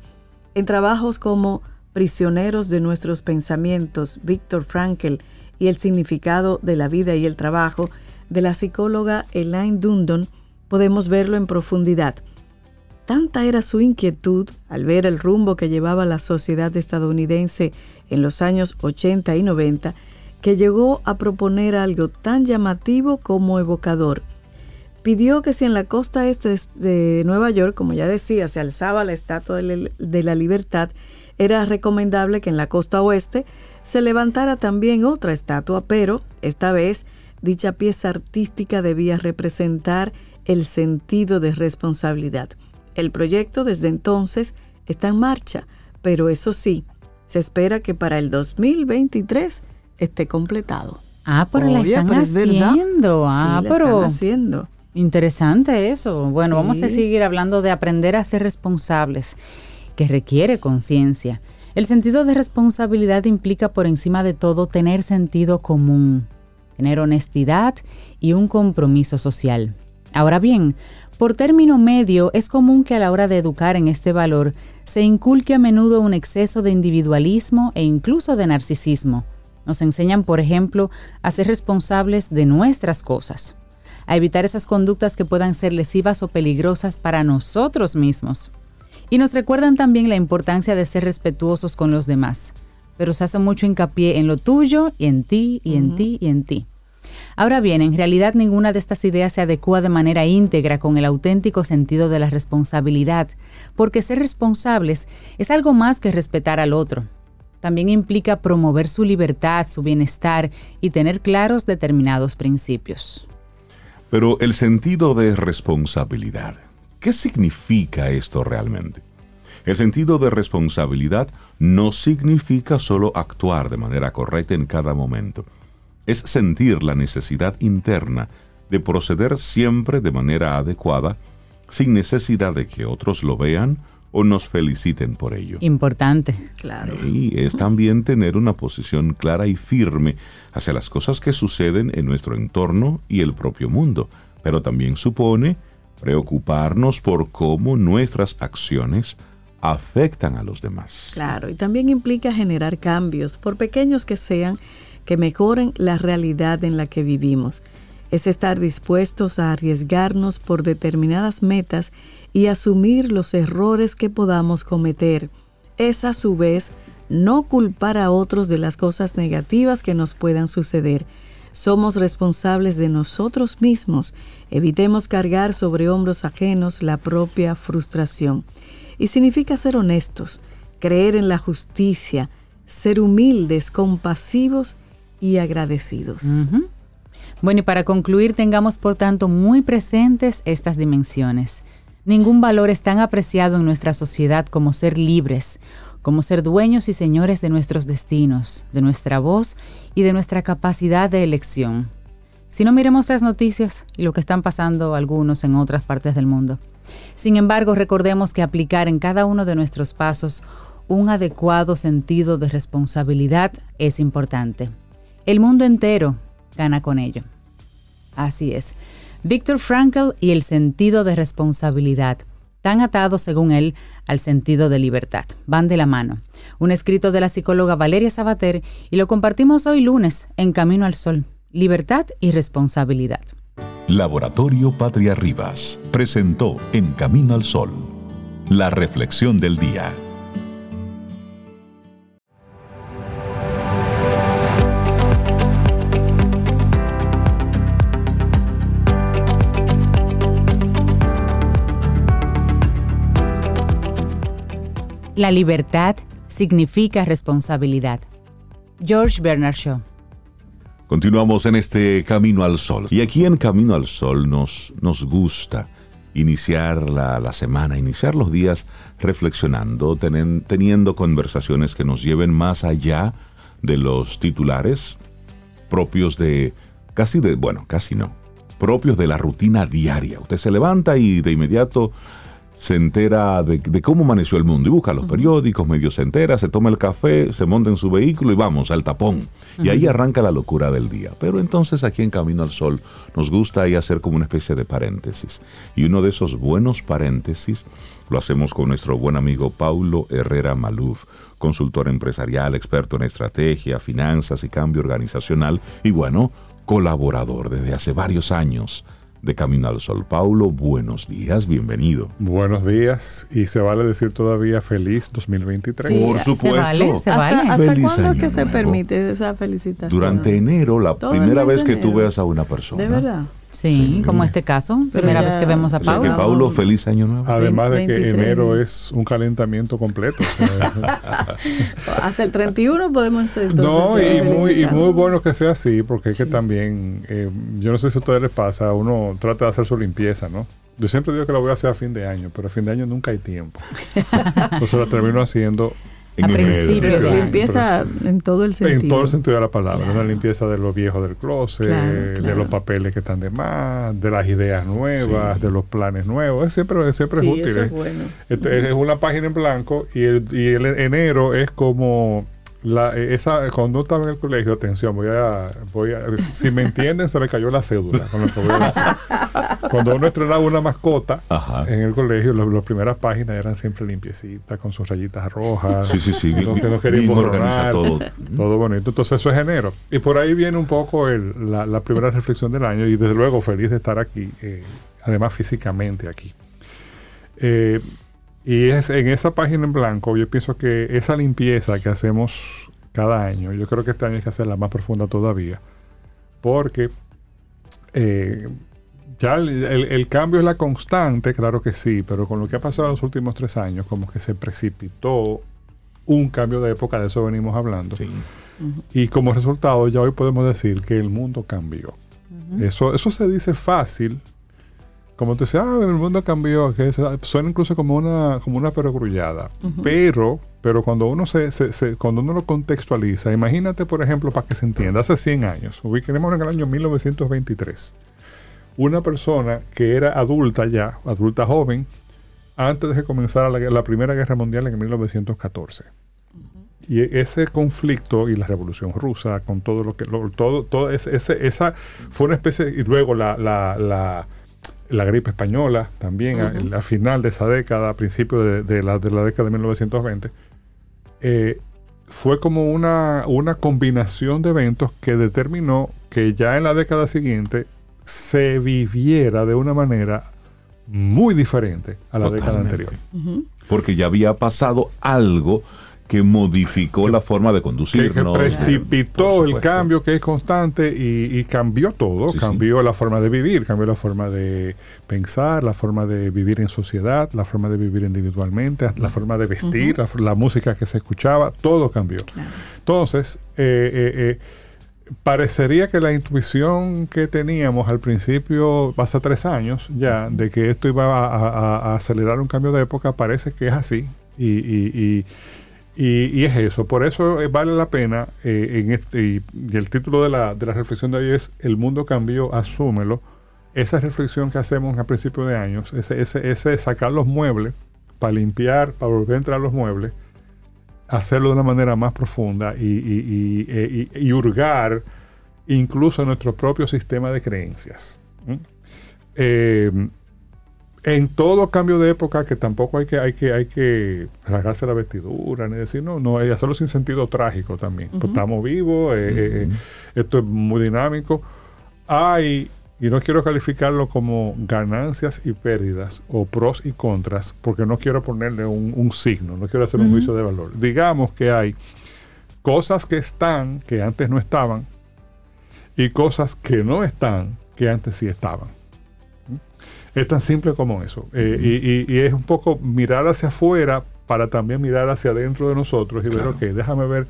En trabajos como Prisioneros de nuestros pensamientos, Víctor Frankl y el significado de la vida y el trabajo, de la psicóloga Elaine Dundon, podemos verlo en profundidad. Tanta era su inquietud al ver el rumbo que llevaba la sociedad estadounidense en los años 80 y 90, que llegó a proponer algo tan llamativo como evocador. Pidió que si en la costa este de Nueva York, como ya decía, se alzaba la Estatua de la Libertad, era recomendable que en la costa oeste se levantara también otra estatua, pero esta vez dicha pieza artística debía representar el sentido de responsabilidad. El proyecto desde entonces está en marcha, pero eso sí, se espera que para el 2023 esté completado. Ah, pero la están haciendo. Ah, sí, pero están haciendo. Interesante eso. Bueno, vamos a seguir hablando de aprender a ser responsables, que requiere conciencia. El sentido de responsabilidad implica por encima de todo tener sentido común, tener honestidad y un compromiso social. Ahora bien, por término medio, es común que a la hora de educar en este valor se inculque a menudo un exceso de individualismo e incluso de narcisismo. Nos enseñan, por ejemplo, a ser responsables de nuestras cosas, a evitar esas conductas que puedan ser lesivas o peligrosas para nosotros mismos. Y nos recuerdan también la importancia de ser respetuosos con los demás, pero se hace mucho hincapié en lo tuyo y en ti y en ti y en ti. Ahora bien, en realidad ninguna de estas ideas se adecua de manera íntegra con el auténtico sentido de la responsabilidad, porque ser responsables es algo más que respetar al otro. También implica promover su libertad, su bienestar y tener claros determinados principios. Pero el sentido de responsabilidad, ¿qué significa esto realmente? El sentido de responsabilidad no significa solo actuar de manera correcta en cada momento es sentir la necesidad interna de proceder siempre de manera adecuada, sin necesidad de que otros lo vean o nos feliciten por ello. Importante. Claro. Y es también tener una posición clara y firme hacia las cosas que suceden en nuestro entorno y el propio mundo, pero también supone preocuparnos por cómo nuestras acciones afectan a los demás. Claro, y también implica generar cambios, por pequeños que sean, que mejoren la realidad en la que vivimos. Es estar dispuestos a arriesgarnos por determinadas metas y asumir los errores que podamos cometer. Es a su vez no culpar a otros de las cosas negativas que nos puedan suceder. Somos responsables de nosotros mismos. Evitemos cargar sobre hombros ajenos la propia frustración. Y significa ser honestos, creer en la justicia, ser humildes, compasivos y agradecidos. Bueno, y para concluir, tengamos por tanto muy presentes estas dimensiones. Ningún valor es tan apreciado en nuestra sociedad como ser libres, como ser dueños y señores de nuestros destinos, de nuestra voz y de nuestra capacidad de elección. Si no miremos las noticias y lo que están pasando algunos en otras partes del mundo. Sin embargo, recordemos que aplicar en cada uno de nuestros pasos un adecuado sentido de responsabilidad es importante. El mundo entero gana con ello. Así es. Víctor Frankl y el sentido de responsabilidad, tan atados según él al sentido de libertad. Van de la mano. Un escrito de la psicóloga Valeria Sabater y lo compartimos hoy lunes en Camino al Sol. Libertad y responsabilidad. Laboratorio Patria Rivas presentó En Camino al Sol la reflexión del día. La libertad significa responsabilidad. George Bernard Shaw. Continuamos en este Camino al Sol. Y aquí en Camino al Sol nos, nos gusta iniciar la, semana, iniciar los días reflexionando, teniendo conversaciones que nos lleven más allá de los titulares propios de, casi de, bueno, casi no, propios de la rutina diaria. Usted se levanta y de inmediato se entera de, cómo amaneció el mundo y busca los periódicos, medio se entera, se toma el café, se monta en su vehículo y vamos al tapón. Y ahí arranca la locura del día. Pero entonces aquí en Camino al Sol nos gusta ahí hacer como una especie de paréntesis. Y uno de esos buenos paréntesis lo hacemos con nuestro buen amigo Paulo Herrera Maluf, consultor empresarial, experto en estrategia, finanzas y cambio organizacional y bueno, colaborador desde hace varios años de Camino al Sol. Paulo, buenos días, bienvenido. Buenos días y se vale decir todavía feliz 2023. Por supuesto. Se vale, se vale. ¿Hasta, cuándo es que se permite esa felicitación? Durante enero, la primera vez que tú veas a una persona. De verdad. Sí, como este caso, primera vez que vemos a Paulo. que Paulo, feliz año nuevo. Además de que enero es un calentamiento completo. *laughs* Hasta el 31 podemos entonces No, y muy, y muy bueno que sea así, porque es que también, eh, yo no sé si a ustedes les pasa, uno trata de hacer su limpieza, ¿no? Yo siempre digo que lo voy a hacer a fin de año, pero a fin de año nunca hay tiempo. *laughs* Entonces lo termino haciendo en principio, limpieza en todo el sentido. En todo el sentido de la palabra. La limpieza de los viejos del closet, de los papeles que están de más, de las ideas nuevas, de los planes nuevos. Es siempre, siempre es útil. ¿eh? Es, es, una página en blanco y el, y el enero es como la, esa, cuando estaba en el colegio, atención, voy a, voy a, si me entienden, se le cayó la cédula Cuando uno estrenaba una mascota en el colegio, las primeras páginas eran siempre limpiecitas, con sus rayitas rojas. Sí, sí, sí. que no queríamos todo. todo bonito. Entonces eso es enero. Y por ahí viene un poco el, la, primera reflexión del año y desde luego feliz de estar aquí, eh, además físicamente aquí. Eh, y es en esa página en blanco, yo pienso que esa limpieza que hacemos cada año, yo creo que este año hay que hacerla más profunda todavía, porque eh, ya el, cambio es la constante, claro que sí, pero con lo que ha pasado en los últimos tres años, como que se precipitó un cambio de época, de eso venimos hablando. Y como resultado, ya hoy podemos decir que el mundo cambió. eso, eso se dice fácil, como te decía, ah, el mundo cambió, que suena incluso como una, como una perogrullada. Pero, pero cuando uno se, cuando uno lo contextualiza, imagínate, por ejemplo, para que se entienda, hace 100 años, ubiquemos en el año 1923, una persona que era adulta ya, adulta joven, antes de que comenzara la, Primera Guerra Mundial en 1914. Y ese conflicto y la revolución rusa, con todo lo que, todo, todo ese, esa fue una especie, y luego la, la la gripe española también, a, final de esa década, a principios de, la, de la década de 1920, eh, fue como una, una combinación de eventos que determinó que ya en la década siguiente se viviera de una manera muy diferente a la década anterior. Porque ya había pasado algo que modificó la forma de conducir. Que, precipitó el cambio que es constante y, cambió todo. cambió la forma de vivir, cambió la forma de pensar, la forma de vivir en sociedad, la forma de vivir individualmente, la forma de vestir, la, música que se escuchaba, todo cambió. Entonces, eh, eh, eh, parecería que la intuición que teníamos al principio, hace tres años ya, de que esto iba a, acelerar un cambio de época, parece que es así. y y, es eso, por eso eh, vale la pena, eh, en este, y, el título de la, de la, reflexión de hoy es El mundo cambió, asúmelo. Esa reflexión que hacemos a principios de años, ese, ese, ese sacar los muebles para limpiar, para volver a entrar los muebles, hacerlo de una manera más profunda y, y, y eh, hurgar incluso nuestro propio sistema de creencias en todo cambio de época que tampoco hay que hay que hay que rasgarse la vestidura ni decir no no hay hacerlo sin sentido trágico también. Pues estamos vivos eh, eh, eh, esto es muy dinámico. Hay y no quiero calificarlo como ganancias y pérdidas o pros y contras porque no quiero ponerle un, signo no quiero hacer un juicio de valor. Digamos que hay cosas que están que antes no estaban y cosas que no están que antes sí estaban es tan simple como eso. Eh, y, es un poco mirar hacia afuera para también mirar hacia adentro de nosotros y ver, ok, déjame ver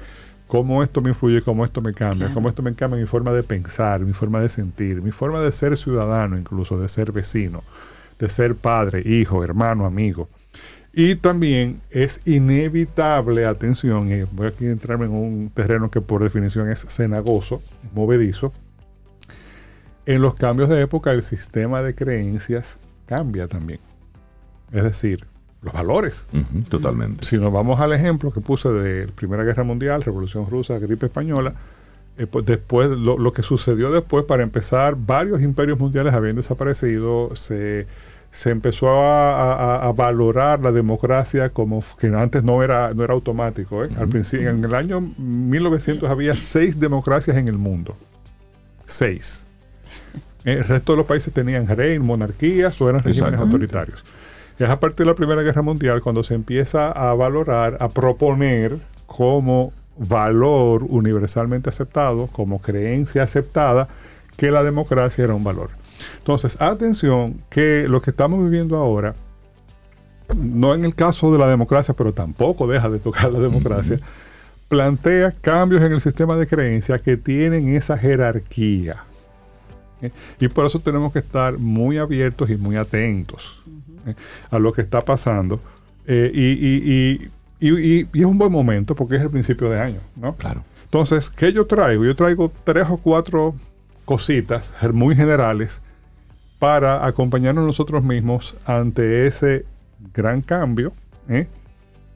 cómo esto me influye, cómo esto me cambia, cómo esto me cambia mi forma de pensar, mi forma de sentir, mi forma de ser ciudadano, incluso de ser vecino, de ser padre, hijo, hermano, amigo. Y también es inevitable, atención, y voy aquí a entrarme en un terreno que por definición es cenagoso, movedizo, en los cambios de época el sistema de creencias cambia también. es decir, los valores. totalmente. Si nos vamos al ejemplo que puse de Primera Guerra Mundial, Revolución Rusa, gripe española, eh, pues después lo, que sucedió después, para empezar, varios imperios mundiales habían desaparecido, se, empezó a, valorar la democracia como que antes no era, no era automático. ¿eh? Al principio, en el año 1900 había seis democracias en el mundo. Seis. El resto de los países tenían rey, monarquías o eran regímenes autoritarios. Es a partir de la Primera Guerra Mundial cuando se empieza a valorar, a proponer como valor universalmente aceptado, como creencia aceptada, que la democracia era un valor. Entonces, atención que lo que estamos viviendo ahora, no en el caso de la democracia, pero tampoco deja de tocar la democracia, plantea cambios en el sistema de creencias que tienen esa jerarquía. ¿Eh? Y por eso tenemos que estar muy abiertos y muy atentos a lo que está pasando. Eh, y, es un buen momento porque es el principio de año, ¿no? Claro. Entonces, ¿qué yo traigo? Yo traigo tres o cuatro cositas muy generales para acompañarnos nosotros mismos ante ese gran cambio. ¿eh?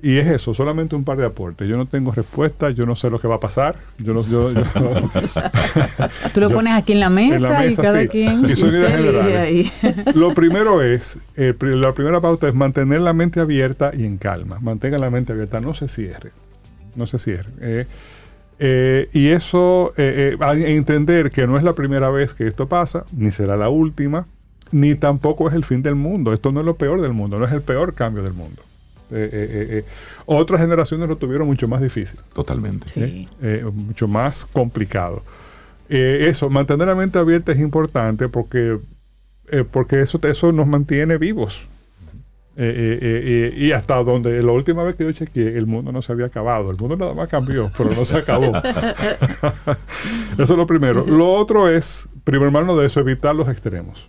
Y es eso, solamente un par de aportes. Yo no tengo respuesta, yo no sé lo que va a pasar. Yo no, yo, *laughs* Tú lo pones aquí en la mesa, y cada quien. Y Lo primero es, la primera pauta es mantener la mente abierta y en calma. Mantenga la mente abierta, no se cierre. No se cierre. Eh, eh, y eso, eh, entender que no es la primera vez que esto pasa, ni será la última, ni tampoco es el fin del mundo. Esto no es lo peor del mundo, no es el peor cambio del mundo. Eh, eh, eh, otras generaciones lo tuvieron mucho más difícil. Totalmente. mucho más complicado. eso, mantener la mente abierta es importante porque, porque eso, eso nos mantiene vivos. y hasta donde la última vez que yo chequeé, el mundo no se había acabado. El mundo nada más cambió, *laughs* pero no se acabó. *laughs* eso es lo primero. Lo otro es, primer hermano de eso, evitar los extremos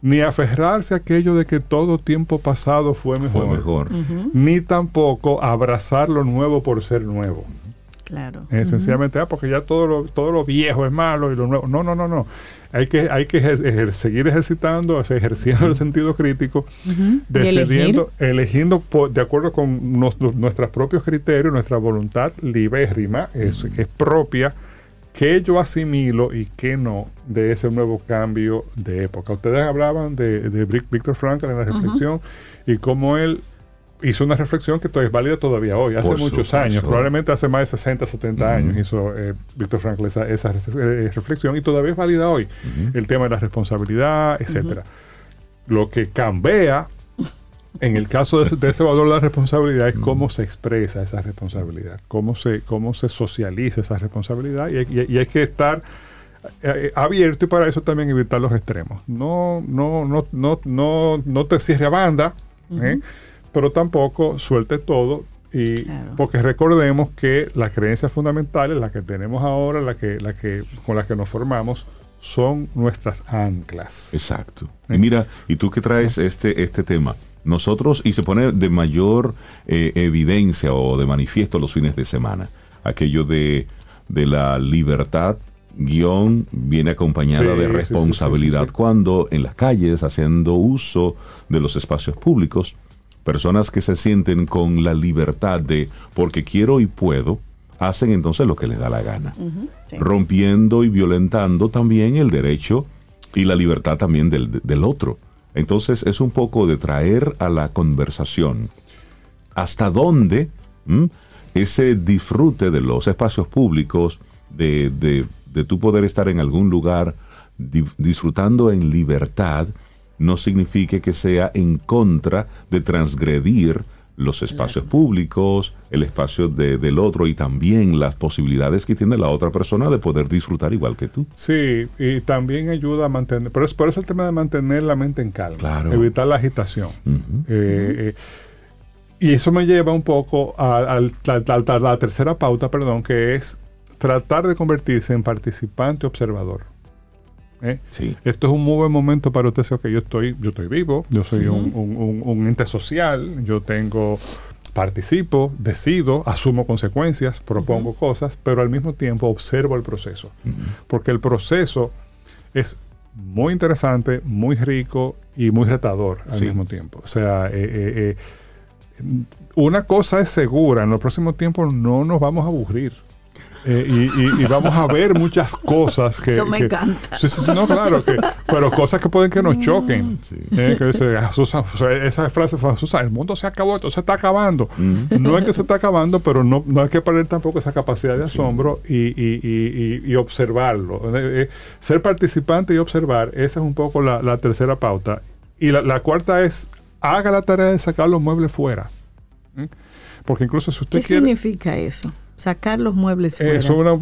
ni aferrarse a aquello de que todo tiempo pasado fue mejor, ni tampoco abrazar lo nuevo por ser nuevo. Claro. sencillamente, ah, porque ya todo lo, todo lo viejo es malo y lo nuevo. No, no, no, no. Hay que, hay que seguir ejercitando, ejerciendo el sentido crítico, decidiendo, eligiendo de acuerdo con nuestros propios criterios, nuestra voluntad libérrima, es, que es propia qué yo asimilo y qué no de ese nuevo cambio de época. Ustedes hablaban de, de Víctor Frankl en la reflexión y cómo él hizo una reflexión que es válida todavía hoy, hace muchos años, probablemente hace más de 60, 70 años hizo eh, Víctor Frankl esa, eh, reflexión y todavía es válida hoy. El tema de la responsabilidad, etcétera. Lo que cambia en el caso de ese, valor de la responsabilidad es cómo se expresa esa responsabilidad, cómo se, cómo se socializa esa responsabilidad y hay, que estar eh, abierto y para eso también evitar los extremos. No, no, no, no, no, no te cierre a banda, ¿eh? pero tampoco suelte todo. Y porque recordemos que las creencias fundamentales, las que tenemos ahora, las que, la que, con las que nos formamos, son nuestras anclas. Exacto. Y ¿Eh? mira, y tú que traes este, este tema, nosotros, y se pone de mayor eh, evidencia o de manifiesto los fines de semana, aquello de, la libertad guion viene acompañada de responsabilidad cuando en las calles, haciendo uso de los espacios públicos, personas que se sienten con la libertad de porque quiero y puedo, hacen entonces lo que les da la gana, rompiendo y violentando también el derecho y la libertad también del, del otro. Entonces es un poco de traer a la conversación hasta dónde ese disfrute de los espacios públicos, de, de, tu poder estar en algún lugar disfrutando en libertad, no signifique que sea en contra de transgredir los espacios públicos, el espacio del otro y también las posibilidades que tiene la otra persona de poder disfrutar igual que tú. Sí, y también ayuda a mantener, por eso, por eso el tema de mantener la mente en calma, evitar la agitación. Eh, eh, y eso me lleva un poco a, la tercera pauta, perdón, que es tratar de convertirse en participante observador. ¿Eh? Esto es un muy buen momento para usted decir, que yo estoy, yo estoy vivo, yo soy un, ente social, yo tengo, participo, decido, asumo consecuencias, propongo cosas, pero al mismo tiempo observo el proceso. Porque el proceso es muy interesante, muy rico y muy retador al mismo tiempo. O sea, eh, una cosa es segura, en los próximos tiempos no nos vamos a aburrir. Eh, y, vamos a ver muchas cosas que... Eso me encanta. Sí, sí, sí, no, claro, que, pero cosas que pueden que nos choquen. Eh, que dice, ah, esa frase fue, Susan, el mundo se acabó, esto se está acabando. No es que se está acabando, pero no, no hay que perder tampoco esa capacidad de asombro y, observarlo. Eh, ser participante y observar, esa es un poco la, tercera pauta. Y la, cuarta es, haga la tarea de sacar los muebles fuera. Porque incluso si usted ¿Qué significa eso? Sacar los muebles fuera. Eso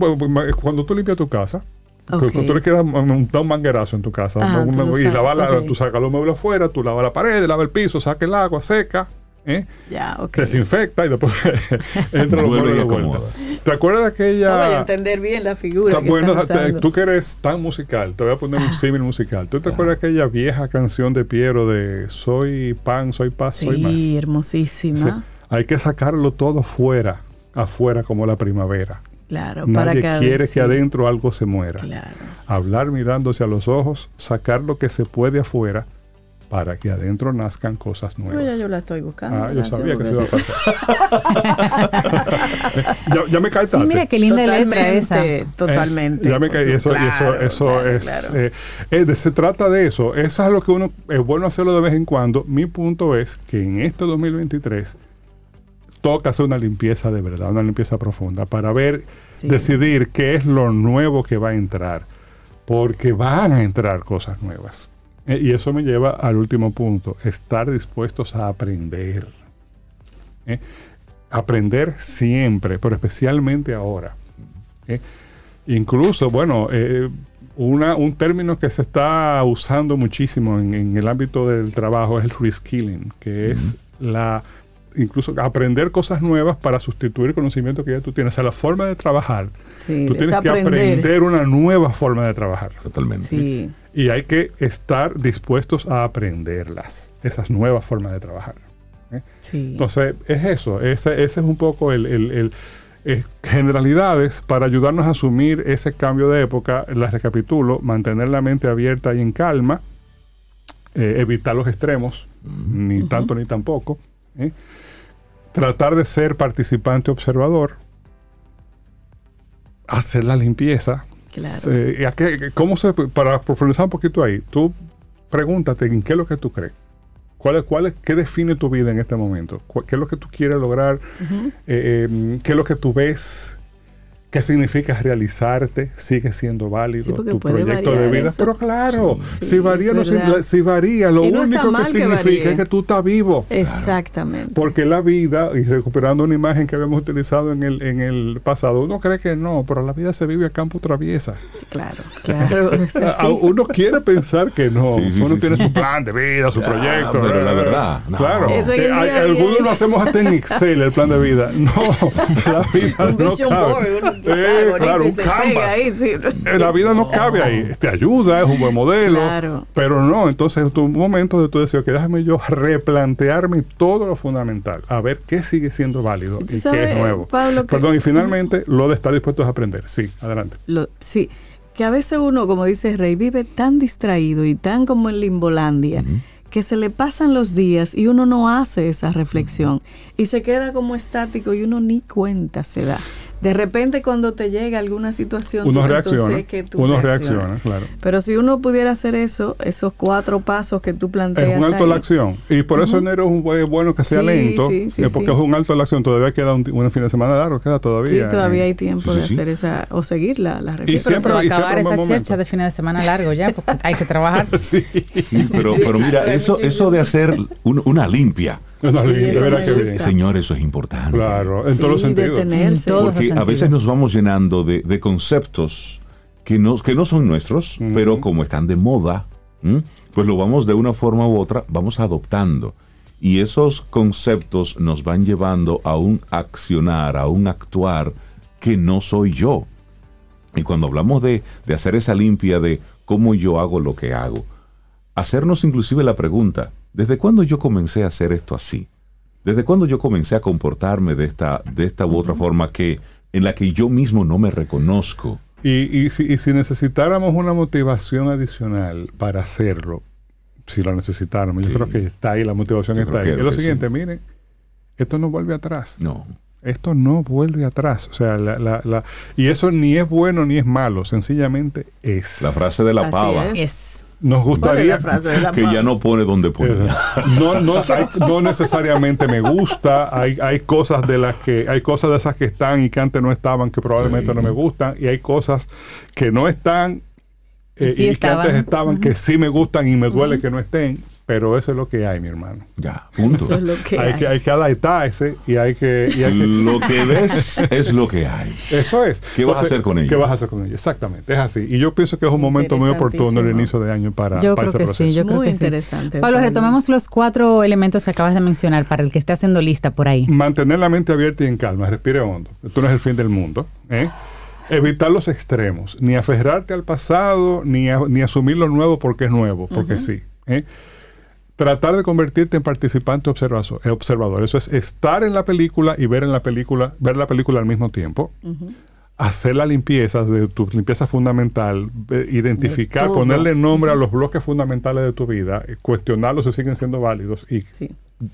cuando tú limpias tu casa, cuando tú le quieras montar un manguerazo en tu casa ah, y lavar tú sacas los muebles fuera, tú lavas la pared, lavas el piso, saca el agua, seca. ¿eh? Ya, okay. Desinfecta y después *laughs* entra los muebles de vuelta. ¿Te acuerdas de aquella.? No vaya a entender bien la figura. Que bueno, tú que eres tan musical, te voy a poner un símil musical. ¿Tú te acuerdas de aquella vieja canción de Piero de Soy pan, soy paz, soy más? Sí, hermosísima. Hay que sacarlo todo fuera afuera como la primavera. Claro, Nadie quiere que adentro algo se muera. Hablar mirándose a los ojos, sacar lo que se puede afuera para que adentro nazcan cosas nuevas. Yo ya yo la estoy buscando. Ah, yo sabía que se iba a pasar. *laughs* ya, me cae Sí, mira qué linda letra esa. Totalmente. ya me cae. Eso, eso, eso es. Eh, eh, se trata de eso. Eso es lo que uno es bueno hacerlo de vez en cuando. Mi punto es que en este 2023 toca hacer una limpieza de verdad, una limpieza profunda, para ver, decidir qué es lo nuevo que va a entrar, porque van a entrar cosas nuevas. E, y eso me lleva al último punto, estar dispuestos a aprender. ¿eh? Aprender siempre, pero especialmente ahora. ¿eh? Incluso, bueno, eh, una, un término que se está usando muchísimo en, el ámbito del trabajo es el reskilling, que es la incluso aprender cosas nuevas para sustituir el conocimiento que ya tú tienes. O sea, la forma de trabajar. tú tienes que aprender una nueva forma de trabajar. Totalmente. Y hay que estar dispuestos a aprenderlas, esas nuevas formas de trabajar. ¿eh? Entonces, es eso. Ese, es un poco el, eh, generalidades para ayudarnos a asumir ese cambio de época. Las recapitulo, mantener la mente abierta y en calma, eh, evitar los extremos, ni tanto ni tampoco tratar de ser participante observador, hacer la limpieza. ¿cómo se, para profundizar un poquito ahí, tú pregúntate en qué es lo que tú crees. ¿Cuál es, cuál es, ¿Qué define tu vida en este momento? ¿Qué es lo que tú quieres lograr? Eh, eh, ¿Qué es lo que tú ves ¿Qué significa realizarte? Sigue siendo válido tu proyecto de vida. Pero claro, si, varía, si varía, lo único que significa es que tú estás vivo. Exactamente. Porque la vida, y recuperando una imagen que habíamos utilizado en el, en el pasado, uno cree que no, pero la vida se vive a campo traviesa. Claro, claro. *laughs* uno quiere pensar que no. uno tiene su plan de vida, su proyecto. Pero la verdad. *laughs* Claro. Eh, algunos lo hacemos hasta en Excel, el plan de vida. No, *laughs* la vida no cabe claro, un canvas. La vida no cabe ahí. Te ayuda, es un buen modelo. Pero no, entonces es un momento de tú decir, que déjame yo replantearme todo lo fundamental, a ver qué sigue siendo válido y qué es nuevo. Perdón, y *laughs* finalmente lo de estar dispuestos a aprender. Sí, adelante. sí, que a veces uno, como dice Rey, vive tan distraído y tan como en Limbolandia. que se le pasan los días y uno no hace esa reflexión y se queda como estático y uno ni cuenta se da de repente cuando te llega alguna situación, uno reacciona, que tú uno reacciona, claro. Pero si uno pudiera hacer eso, esos cuatro pasos que tú planteas. Es un alto de la acción. Y por eso enero es un bueno que sea lento, eh, porque es un alto la acción. Todavía queda un, fin de semana largo, queda todavía. Sí, todavía hay tiempo de hacer esa, o seguir la, la Y siempre, va a acabar esa chercha de fin de semana largo ya, porque hay que trabajar. *laughs* sí. pero, pero mira, eso, eso de hacer una limpia Señor, eso es importante. Claro, en todos los sentidos. Porque a veces nos vamos llenando de, conceptos que no, que no son nuestros, pero como están de moda, pues lo vamos de una forma u otra, vamos adoptando. Y esos conceptos nos van llevando a un accionar, a un actuar que no soy yo. Y cuando hablamos de, de hacer esa limpia de cómo yo hago lo que hago, hacernos inclusive la pregunta, ¿Desde cuándo yo comencé a hacer esto así? ¿Desde cuándo yo comencé a comportarme de esta, de esta u otra forma que, en la que yo mismo no me reconozco? Y, si, necesitáramos una motivación adicional para hacerlo, si lo necesitáramos, yo creo que está ahí, la motivación está ahí. Es lo siguiente, miren, esto no vuelve atrás. No. Esto no vuelve atrás. O sea, la, la, y eso ni es bueno ni es malo, sencillamente es. La frase de la pava. Es. Nos gustaría que ya no pone donde pone. No, no, *laughs* no, necesariamente me gusta. Hay, hay cosas de las que hay cosas de esas que están y que antes no estaban que probablemente no me gustan. Y hay cosas que no están eh, y, que antes estaban. que sí me gustan y me duele que no estén pero eso es lo que hay, mi hermano. Ya, punto. Eso es lo que hay, Que, hay que adaptarse y hay que... Y hay que... Lo que ves es lo que hay. Eso es. ¿Qué vas a hacer con ello? ¿Qué vas a hacer con ello? Exactamente, es así. Y yo pienso que es un momento muy oportuno el inicio de año para, yo para creo ese que Sí, yo creo muy que interesante. Sí. Pablo, retomemos los cuatro elementos que acabas de mencionar para el que esté haciendo lista por ahí. Mantener la mente abierta y en calma, respire hondo. Esto no es el fin del mundo. ¿eh? Evitar los extremos, ni aferrarte al pasado, ni, ni asumir lo nuevo porque es nuevo, porque sí. ¿eh? Tratar de convertirte en participante observador. Eso es estar en la película y ver en la película, ver la película al mismo tiempo. Hacer la limpieza de tu limpieza fundamental, identificar, ponerle nombre a los bloques fundamentales de tu vida, eh, cuestionarlos si siguen siendo válidos y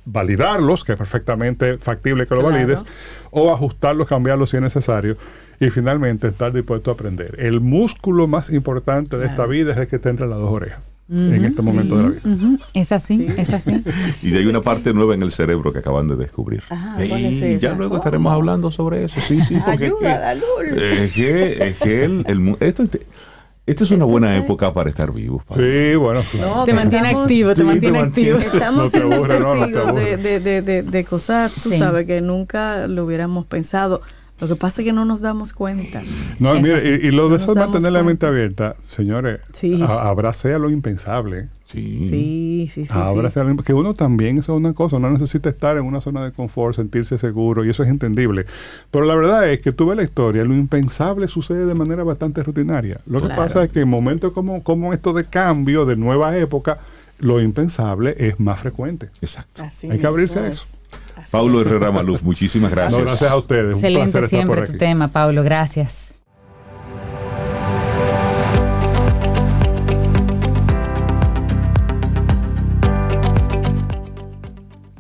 validarlos, que es perfectamente factible que lo valides, o ajustarlos, cambiarlos si es necesario. Y finalmente estar dispuesto a aprender. El músculo más importante de esta vida es el que te entra en las dos orejas en este momento de la vida. Es así, es así. *laughs* y hay una parte nueva en el cerebro que acaban de descubrir. y ya luego estaremos hablando sobre eso. Sí, sí, porque Ayuda, es que, es que, el, el, esto, esta es una buena época para estar vivos. Sí, bueno. te mantiene activo, te, mantiene activo. *laughs* Estamos siendo testigos de, de, de, de, cosas, tú sabes, que nunca lo hubiéramos pensado. Lo que pasa es que no nos damos cuenta. No, mire, y, lo de eso mantener la mente abierta, señores, sí. abrace a lo impensable. Sí, sí, sí. sí, abrace lo, que uno también, eso es una cosa, uno necesita estar en una zona de confort, sentirse seguro, y eso es entendible. Pero la verdad es que tú ves la historia, lo impensable sucede de manera bastante rutinaria. Lo que pasa es que en momentos como, como esto de cambio, de nueva época, lo impensable es más frecuente. Exacto. Hay que abrirse a eso. Paulo Herrera Maluf, muchísimas *laughs* gracias. gracias a ustedes. Excelente siempre tu tema, Paulo. Gracias.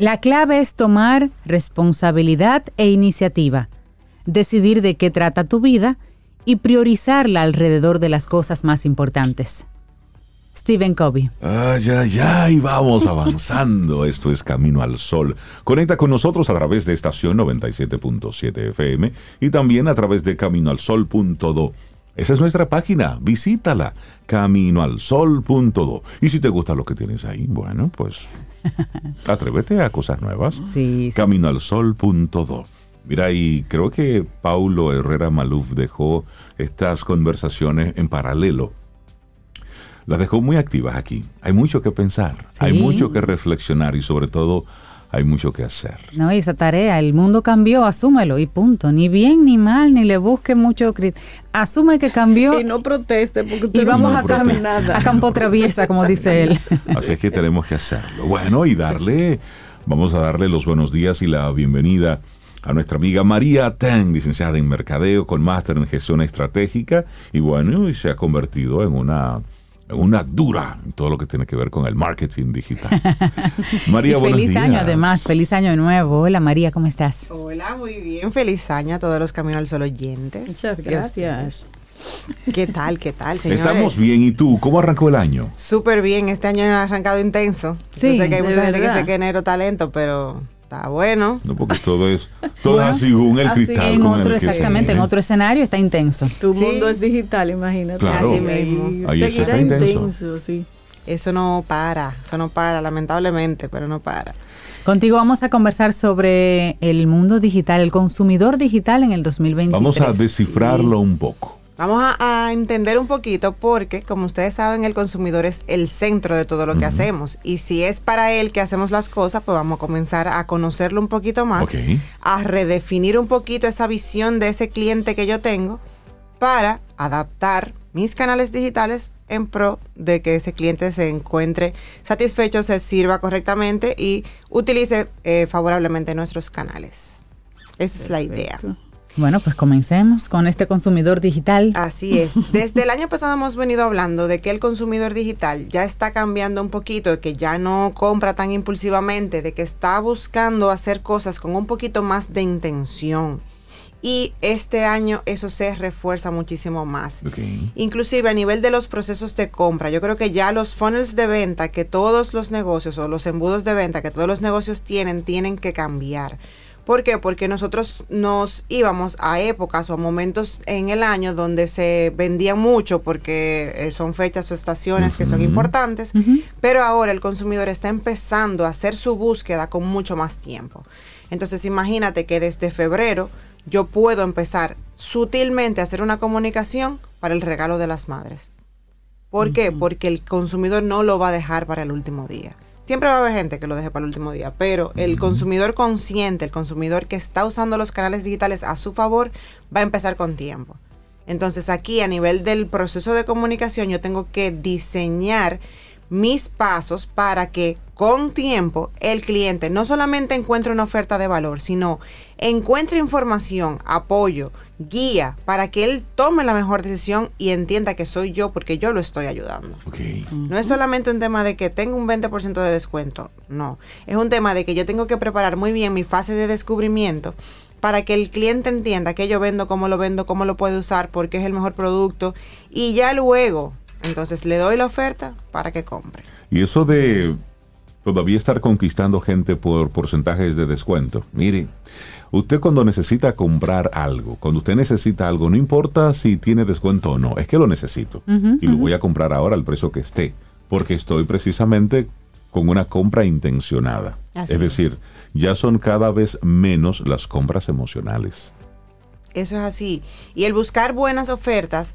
La clave es tomar responsabilidad e iniciativa, decidir de qué trata tu vida y priorizarla alrededor de las cosas más importantes. Stephen Covey. Ay, ay, ay, vamos avanzando. *laughs* Esto es Camino al Sol. Conecta con nosotros a través de estación 97.7 FM y también a través de caminoalsol.do. Esa es nuestra página, visítala, caminoalsol.do. Y si te gusta lo que tienes ahí, bueno, pues *laughs* atrévete a cosas nuevas. Sí, caminoalsol.do. Mira, y creo que Paulo Herrera Maluf dejó estas conversaciones en paralelo las dejó muy activas aquí. Hay mucho que pensar, hay mucho que reflexionar y sobre todo hay mucho que hacer. No, esa tarea, el mundo cambió, asúmelo y punto. Ni bien ni mal, ni le busque mucho. Asume que cambió. *laughs* Y no proteste, porque tú y vamos a, nada. a campo traviesa, como dice *laughs* él. Así es que tenemos que hacerlo. Bueno, y darle, vamos a darle los buenos días y la bienvenida a nuestra amiga María Tang, licenciada en Mercadeo con máster en Gestión Estratégica y bueno, y se ha convertido en una una dura en todo lo que tiene que ver con el marketing digital. *laughs* María, y feliz año además, feliz año nuevo. Hola María, ¿cómo estás? Hola, muy bien, feliz año a todos los Caminos al Sol oyentes. Muchas gracias. ¿Qué tal, qué tal, señores? Estamos bien, ¿y tú? ¿Cómo arrancó el año? Súper bien, este año ha arrancado intenso. Sí, Yo sé que hay mucha gente que dice que enero talento, pero está bueno. No, porque todo es, todo así según el cristal. En otro, exactamente, en otro escenario está intenso. Tu mundo es digital, imagínate. Así mismo. Ahí Seguirá intenso. sí. Eso no para, eso no para, lamentablemente, pero no para. Contigo vamos a conversar sobre el mundo digital, el consumidor digital en el 2023. Vamos a descifrarlo un poco. Vamos a, entender un poquito porque, como ustedes saben, el consumidor es el centro de todo lo que hacemos. Y si es para él que hacemos las cosas, pues vamos a comenzar a conocerlo un poquito más, a redefinir un poquito esa visión de ese cliente que yo tengo para adaptar mis canales digitales en pro de que ese cliente se encuentre satisfecho, se sirva correctamente y utilice eh, favorablemente nuestros canales. Esa es la idea. Bueno, pues comencemos con este consumidor digital. Así es. *laughs* Desde el año pasado hemos venido hablando de que el consumidor digital ya está cambiando un poquito, de que ya no compra tan impulsivamente, de que está buscando hacer cosas con un poquito más de intención y este año eso se refuerza muchísimo más. Inclusive a nivel de los procesos de compra, yo creo que ya los funnels de venta que todos los negocios o los embudos de venta que todos los negocios tienen, tienen que cambiar. ¿Por qué? Porque nosotros nos íbamos a épocas o momentos en el año donde se vendía mucho porque eh, son fechas o estaciones que son importantes, pero ahora el consumidor está empezando a hacer su búsqueda con mucho más tiempo. Entonces imagínate que desde febrero yo puedo empezar sutilmente a hacer una comunicación para el regalo de las madres. ¿Por qué? Porque el consumidor no lo va a dejar para el último día. Siempre va a haber gente que lo deje para el último día, pero el consumidor consciente, el consumidor que está usando los canales digitales a su favor, va a empezar con tiempo. Entonces aquí a nivel del proceso de comunicación yo tengo que diseñar mis pasos para que con tiempo el cliente no solamente encuentre una oferta de valor, sino encuentre información, apoyo, guía para que él tome la mejor decisión y entienda que soy yo porque yo lo estoy ayudando. No es solamente un tema de que tengo un 20% de descuento, no. Es un tema de que yo tengo que preparar muy bien mi fase de descubrimiento para que el cliente entienda que yo vendo, cómo lo vendo, cómo lo puede usar, porque es el mejor producto y ya luego entonces le doy la oferta para que compre. Y eso de todavía estar conquistando gente por porcentajes de descuento. Mire, usted cuando necesita comprar algo, cuando usted necesita algo, no importa si tiene descuento o no, es que lo necesito. y lo voy a comprar ahora al precio que esté, porque estoy precisamente con una compra intencionada. es decir, ya son cada vez menos las compras emocionales. Eso es así. Y el buscar buenas ofertas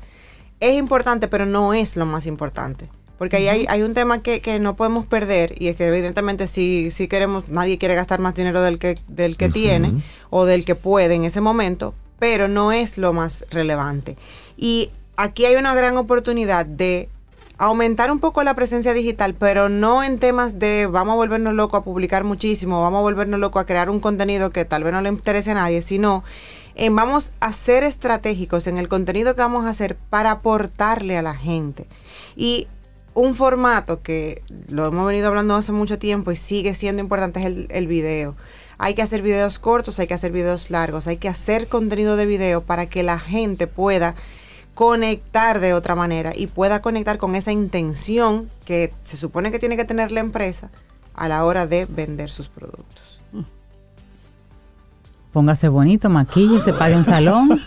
es importante, pero no es lo más importante. Porque ahí hay, un tema que, no podemos perder y es que evidentemente si, si queremos, nadie quiere gastar más dinero del que, del que tiene o del que puede en ese momento, pero no es lo más relevante. Y aquí hay una gran oportunidad de aumentar un poco la presencia digital, pero no en temas de vamos a volvernos locos a publicar muchísimo, vamos a volvernos locos a crear un contenido que tal vez no le interese a nadie, sino vamos a ser estratégicos en el contenido que vamos a hacer para aportarle a la gente. Y un formato que lo hemos venido hablando hace mucho tiempo y sigue siendo importante es el, el, video. Hay que hacer videos cortos, hay que hacer videos largos, hay que hacer contenido de video para que la gente pueda conectar de otra manera y pueda conectar con esa intención que se supone que tiene que tener la empresa a la hora de vender sus productos póngase bonito, maquille, se pague un salón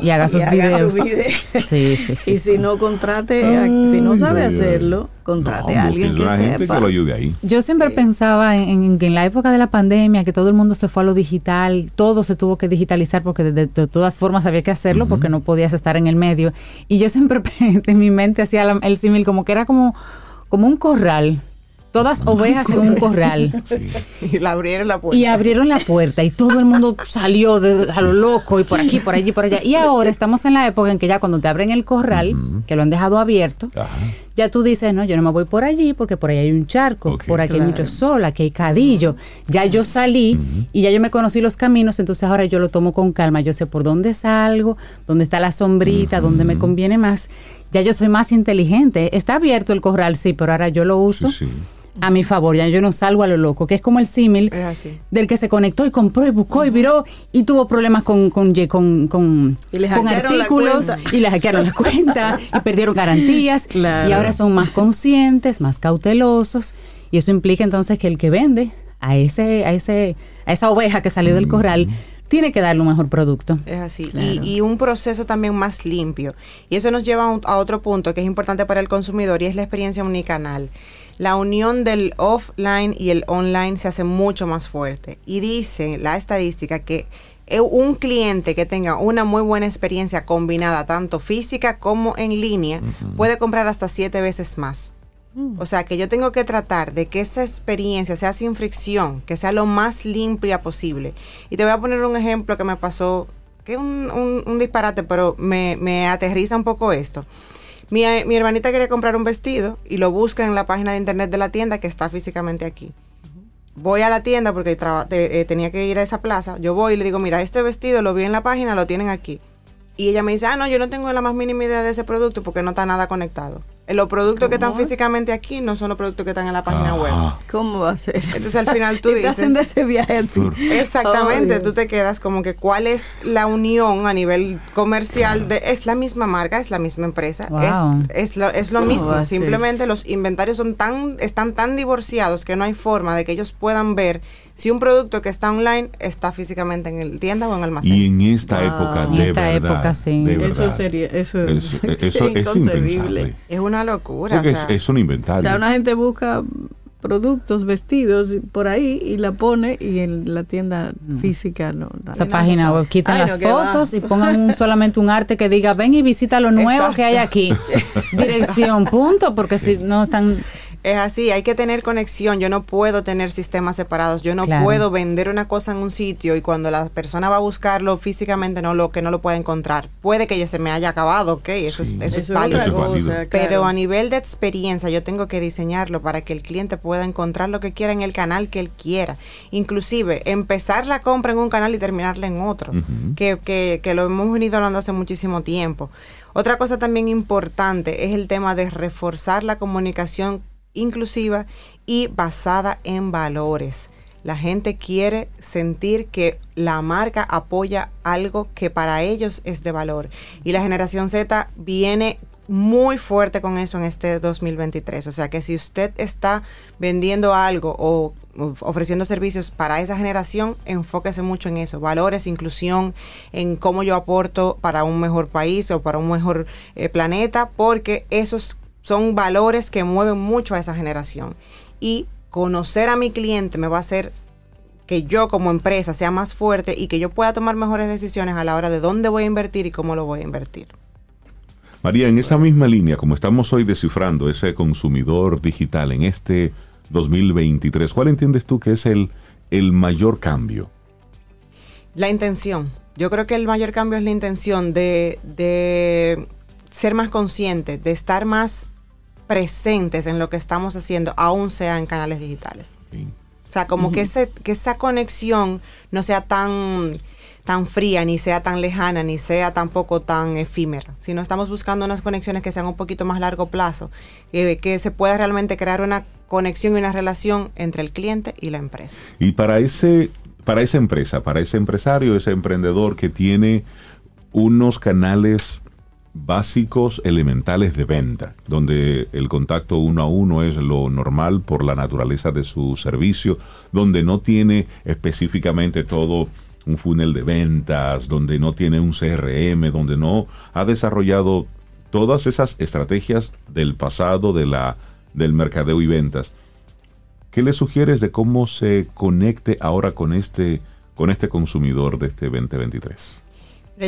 y haga sus videos. Sí, sí, sí. Y si no contrate, si no sabe hacerlo, contrate a alguien que sepa. Que lo ayude ahí. Yo siempre pensaba en, en, la época de la pandemia que todo el mundo se fue a lo digital, todo se tuvo que digitalizar porque de, todas formas había que hacerlo porque no podías estar en el medio. Y yo siempre *laughs* en mi mente hacía el símil como que era como como un corral todas ovejas en un corral. Y la abrieron la puerta. Y abrieron la puerta y todo el mundo salió de, a lo loco y por aquí, por allí, por allá. Y ahora estamos en la época en que ya cuando te abren el corral, que lo han dejado abierto, ya tú dices, no, yo no me voy por allí porque por ahí hay un charco, por aquí hay mucho sol, aquí hay cadillo. Ya yo salí y ya yo me conocí los caminos, entonces ahora yo lo tomo con calma. Yo sé por dónde salgo, dónde está la sombrita, dónde me conviene más. Ya yo soy más inteligente. Está abierto el corral, sí, pero ahora yo lo uso a mi favor, ya yo no salgo a lo loco, que es como el símil del que se conectó y compró y buscó y viró y tuvo problemas con, con, con, con, artículos y le hackearon la cuenta y perdieron garantías *laughs* y ahora son más conscientes, más cautelosos y eso implica entonces que el que vende a ese, a ese, a esa oveja que salió del corral tiene que darle un mejor producto. Es así. Y, un proceso también más limpio. Y eso nos lleva a, a, otro punto que es importante para el consumidor y es la experiencia omnicanal la unión del offline y el online se hace mucho más fuerte. Y dice la estadística que un cliente que tenga una muy buena experiencia combinada, tanto física como en línea, puede comprar hasta siete veces más. Mm. O sea que yo tengo que tratar de que esa experiencia sea sin fricción, que sea lo más limpia posible. Y te voy a poner un ejemplo que me pasó, que es un, disparate, pero me, me aterriza un poco esto. Mi, hermanita quería comprar un vestido y lo busca en la página de internet de la tienda que está físicamente aquí. voy a la tienda porque eh, tenía que ir a esa plaza, yo voy y le digo, mira, este vestido lo vi en la página, lo tienen aquí. Y ella me dice, ah, no, yo no tengo la más mínima idea de ese producto porque no está nada conectado. Los productos que están físicamente aquí no son los productos que están en la página web. ¿Cómo va a ser? Entonces al final *laughs* tú dices... haciendo ese viaje Exactamente, tú te quedas como que cuál es la unión a nivel comercial de... Es la misma marca, es la misma empresa, es, lo, es lo mismo. Simplemente los inventarios son tan, están tan divorciados que no hay forma de que ellos puedan ver si un producto que está online está físicamente en el tienda o en el almacén. Y en esta época, de esta verdad, época, sí. eso sería, eso es, eso es *laughs* inconcebible. Es una locura. es, un inventario. O sea, una gente busca productos, vestidos por ahí y la pone y en la tienda mm. física no. Esa página web quitan las fotos y pongan *laughs* solamente un arte que diga ven y visita lo nuevo que hay aquí. *laughs* Dirección, punto, porque si no están es así, hay que tener conexión. Yo no puedo tener sistemas separados. Yo no puedo vender una cosa en un sitio y cuando la persona va a buscarlo físicamente no lo que no lo puede encontrar. Puede que ya se me haya acabado, ok, eso es eso, es válido. Pero a nivel de experiencia yo tengo que diseñarlo para que el cliente pueda encontrar lo que quiera en el canal que él quiera. Inclusive empezar la compra en un canal y terminarla en otro, que, que, que lo hemos venido hablando hace muchísimo tiempo. Otra cosa también importante es el tema de reforzar la comunicación inclusiva y basada en valores. La gente quiere sentir que la marca apoya algo que para ellos es de valor. Y la generación Z viene muy fuerte con eso en este 2023. O sea que si usted está vendiendo algo o ofreciendo servicios para esa generación, enfóquese mucho en eso, valores, inclusión, en cómo yo aporto para un mejor país o para un mejor eh, planeta, porque esos son valores que mueven mucho a esa generación. Y conocer a mi cliente me va a hacer que yo como empresa sea más fuerte y que yo pueda tomar mejores decisiones a la hora de dónde voy a invertir y cómo lo voy a invertir. María, en esa misma línea, como estamos hoy descifrando ese consumidor digital en este 2023, ¿cuál entiendes tú que es el, el mayor cambio? La intención. Yo creo que el mayor cambio es la intención de, de ser más conscientes, de estar más presentes en lo que estamos haciendo, aún sea en canales digitales. O sea, como que, ese, que esa conexión no sea tan, tan fría, ni sea tan lejana, ni sea tampoco tan efímera, sino estamos buscando unas conexiones que sean un poquito más largo plazo, eh, que se pueda realmente crear una conexión y una relación entre el cliente y la empresa. Y para ese, para esa empresa, para ese empresario, ese emprendedor que tiene unos canales básicos elementales de venta, donde el contacto uno a uno es lo normal por la naturaleza de su servicio, donde no tiene específicamente todo un funnel de ventas, donde no tiene un CRM, donde no ha desarrollado todas esas estrategias del pasado de la del mercadeo y ventas. ¿Qué le sugieres de cómo se conecte ahora con este con este consumidor de este 2023?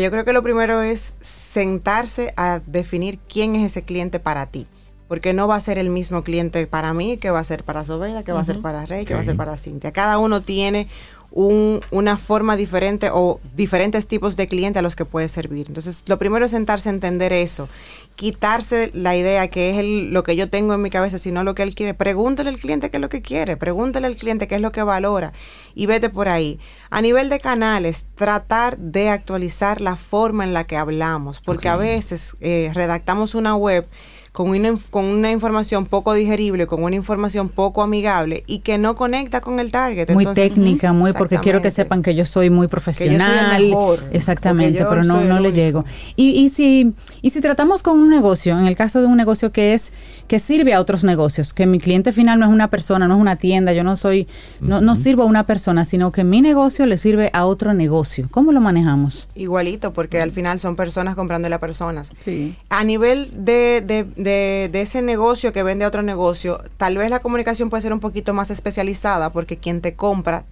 Yo creo que lo primero es sentarse a definir quién es ese cliente para ti. Porque no va a ser el mismo cliente para mí, que va a ser para Sobeda, que va a ser para Rey, que va a ser para Cintia. Cada uno tiene una forma diferente o diferentes tipos de clientes a los que puede servir. Entonces, lo primero es sentarse a entender eso, quitarse la idea que es lo que yo tengo en mi cabeza, sino lo que él quiere. Pregúntale al cliente qué es lo que quiere, pregúntale al cliente qué es lo que valora y vete por ahí. A nivel de canales, tratar de actualizar la forma en la que hablamos, porque a veces eh, redactamos una web con una, con una información poco digerible, con una información poco amigable y que no conecta con el target. Muy técnica, muy porque quiero que sepan que yo soy muy profesional. exactamente, pero no, no le llego. Y, y, si, y si tratamos con un negocio, en el caso de un negocio que es que sirve a otros negocios, que mi cliente final no es una persona, no es una tienda, yo no soy, no, no sirvo a una persona, sino que mi negocio le sirve a otro negocio. ¿Cómo lo manejamos? Igualito, porque al final son personas comprándole a personas. Sí. A nivel de de, ese negocio que vende a otro negocio, tal vez la comunicación puede ser un poquito más especializada porque quien te compra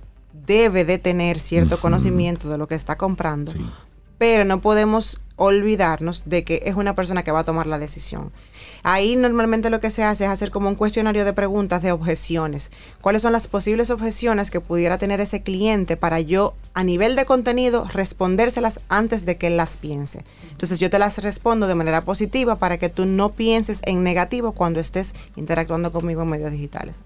debe de tener cierto conocimiento de lo que está comprando, pero no podemos olvidarnos de que es una persona que va a tomar la decisión. Ahí normalmente lo que se hace es hacer como un cuestionario de preguntas de objeciones. ¿Cuáles son las posibles objeciones que pudiera tener ese cliente para yo a nivel de contenido respondérselas antes de que él las piense? Entonces yo te las respondo de manera positiva para que tú no pienses en negativo cuando estés interactuando conmigo en medios digitales.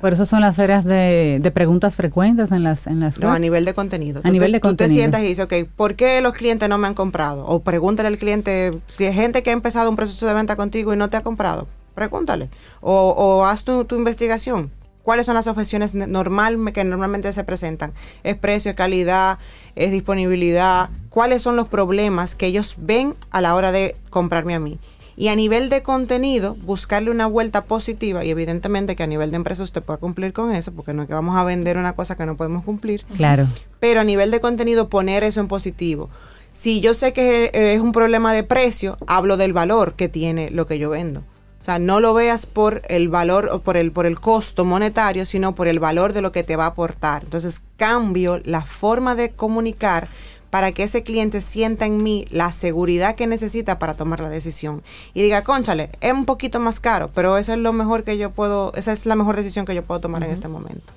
Por eso son las áreas de, preguntas frecuentes en las en las No, a nivel de contenido. A nivel te, de contenido. Tú te sientas y dices, ok, ¿por qué los clientes no me han comprado? O pregúntale al cliente, gente que ha empezado un proceso de venta contigo y no te ha comprado, pregúntale. O, o haz tu, tu investigación. ¿Cuáles son las objeciones normal, que normalmente se presentan? ¿Es precio, es calidad, es disponibilidad? ¿Cuáles son los problemas que ellos ven a la hora de comprarme a mí? Y a nivel de contenido, buscarle una vuelta positiva y evidentemente que a nivel de empresa usted pueda cumplir con eso, porque no es que vamos a vender una cosa que no podemos cumplir. Claro. Pero a nivel de contenido, poner eso en positivo. Si yo sé que es un problema de precio, hablo del valor que tiene lo que yo vendo. O sea, no lo veas por el valor o por el, por el costo monetario, sino por el valor de lo que te va a aportar. Entonces, cambio la forma de comunicar para que ese cliente sienta en mí la seguridad que necesita para tomar la decisión. Y diga, conchale, es un poquito más caro, pero eso es lo mejor que yo puedo, esa es la mejor decisión que yo puedo tomar en este momento.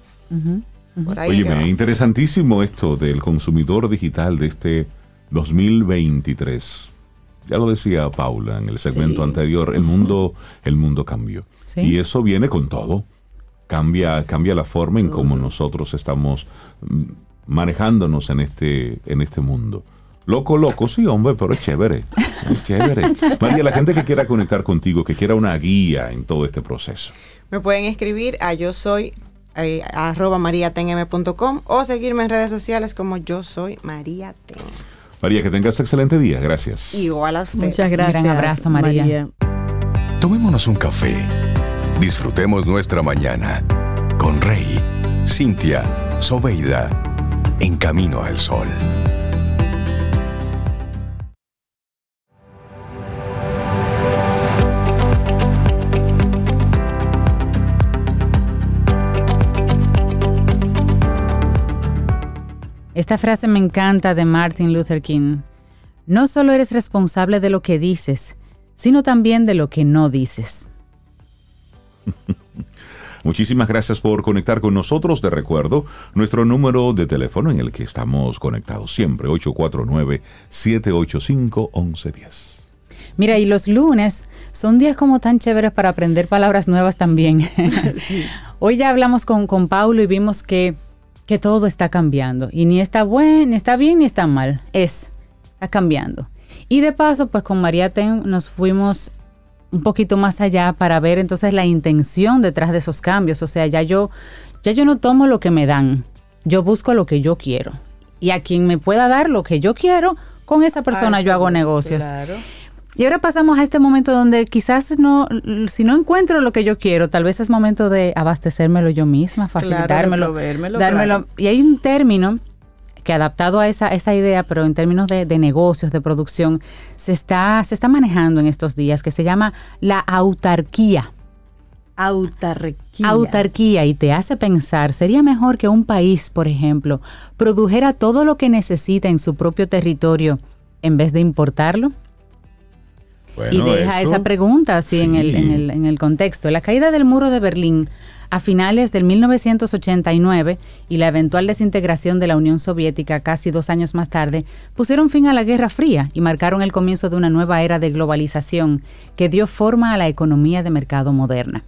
Oye, me interesantísimo esto del consumidor digital de este 2023. Ya lo decía Paula en el segmento anterior, el mundo, el mundo cambió. Y eso viene con todo. Cambia, cambia la forma en cómo nosotros estamos mm, manejándonos en este, en este mundo. Loco, loco, sí, hombre, pero es chévere. Es chévere. *laughs* María, la gente que quiera conectar contigo, que quiera una guía en todo este proceso. Me pueden escribir a yo soy eh, arroba mariatenm.com o seguirme en redes sociales como yo soy María Ten. María, que tengas excelente día. Gracias. Igual a usted. Muchas gracias. Un gran abrazo, María. María. Tomémonos un café. Disfrutemos nuestra mañana con Rey, Cintia, Soveida en camino al sol. Esta frase me encanta de Martin Luther King. No solo eres responsable de lo que dices, sino también de lo que no dices. *laughs* Muchísimas gracias por conectar con nosotros. De recuerdo, nuestro número de teléfono en el que estamos conectados siempre, 849-785-1110. Mira, y los lunes son días como tan chéveres para aprender palabras nuevas también. *laughs* *laughs* Hoy ya hablamos con, con Paulo y vimos que, que todo está cambiando. Y ni está bueno, ni está bien, ni está mal. Es, está cambiando. Y de paso, pues con María Ten nos fuimos un poquito más allá para ver entonces la intención detrás de esos cambios. O sea, ya yo, ya yo no tomo lo que me dan, yo busco lo que yo quiero. Y a quien me pueda dar lo que yo quiero, con esa persona yo hago negocios. Y ahora pasamos a este momento donde quizás no, si no encuentro lo que yo quiero, tal vez es momento de abastecérmelo yo misma, facilitármelo, dármelo. Y hay un término que adaptado a esa, esa idea, pero en términos de, negocios, de producción, se está, se está manejando en estos días, que se llama la autarquía. Autarquía. Autarquía y te hace pensar, ¿sería mejor que un país, por ejemplo, produjera todo lo que necesita en su propio territorio en vez de importarlo? y deja esa pregunta así en, el, en, el, en el contexto. La caída del muro de Berlín a finales del 1989 y la eventual desintegración de la Unión Soviética casi dos años más tarde pusieron fin a la Guerra Fría y marcaron el comienzo de una nueva era de globalización que dio forma a la economía de mercado moderna.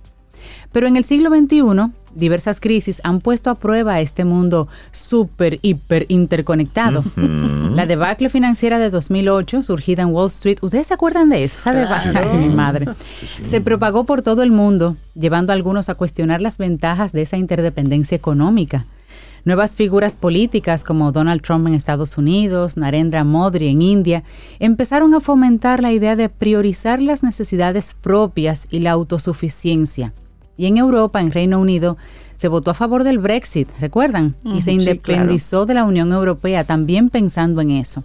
Pero en el siglo XXI, diversas crisis han puesto a prueba este mundo súper, hiper interconectado. La debacle financiera de 2008, surgida en Wall Street, ¿ustedes se acuerdan de eso? Esa debacle, mi madre. Se propagó por todo el mundo, llevando a algunos a cuestionar las ventajas de esa interdependencia económica. Nuevas figuras políticas como Donald Trump en Estados Unidos, Narendra Modi en India, empezaron a fomentar la idea de priorizar las necesidades propias y la autosuficiencia y en Europa, en Reino Unido, se votó a favor del Brexit, ¿recuerdan? y se independizó de la Unión Europea también pensando en eso.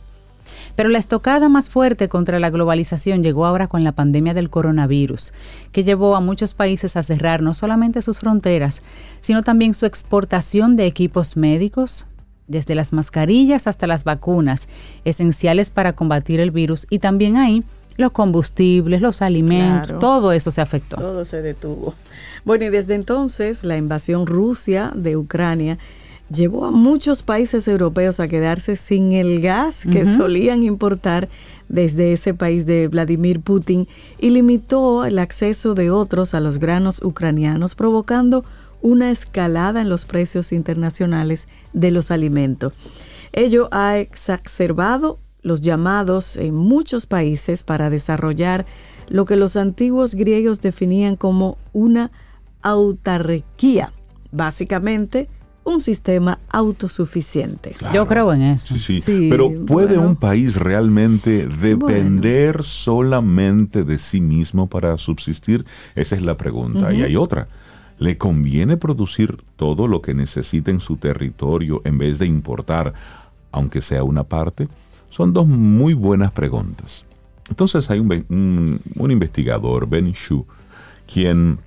Pero la estocada más fuerte contra la globalización llegó ahora con la pandemia del coronavirus, que llevó a muchos países a cerrar no solamente sus fronteras, sino también su exportación de equipos médicos, desde las mascarillas hasta las vacunas, esenciales para combatir el virus, y también ahí los combustibles, los alimentos, todo eso se afectó. Todo se detuvo. Bueno, y desde entonces la invasión Rusia de Ucrania llevó a muchos países europeos a quedarse sin el gas que solían importar desde ese país de Vladimir Putin y limitó el acceso de otros a los granos ucranianos, provocando una escalada en los precios internacionales de los alimentos. Ello ha exacerbado los llamados en muchos países para desarrollar lo que los antiguos griegos definían como una autarquía, básicamente un sistema autosuficiente. Yo creo en eso. Sí, sí. Pero ¿puede un país realmente depender solamente de sí mismo para subsistir? Esa es la pregunta. Y hay otra. ¿Le conviene producir todo lo que necesita en su territorio en vez de importar, aunque sea una parte? Son dos muy buenas preguntas. Entonces hay un, un investigador, Ben Shu, quien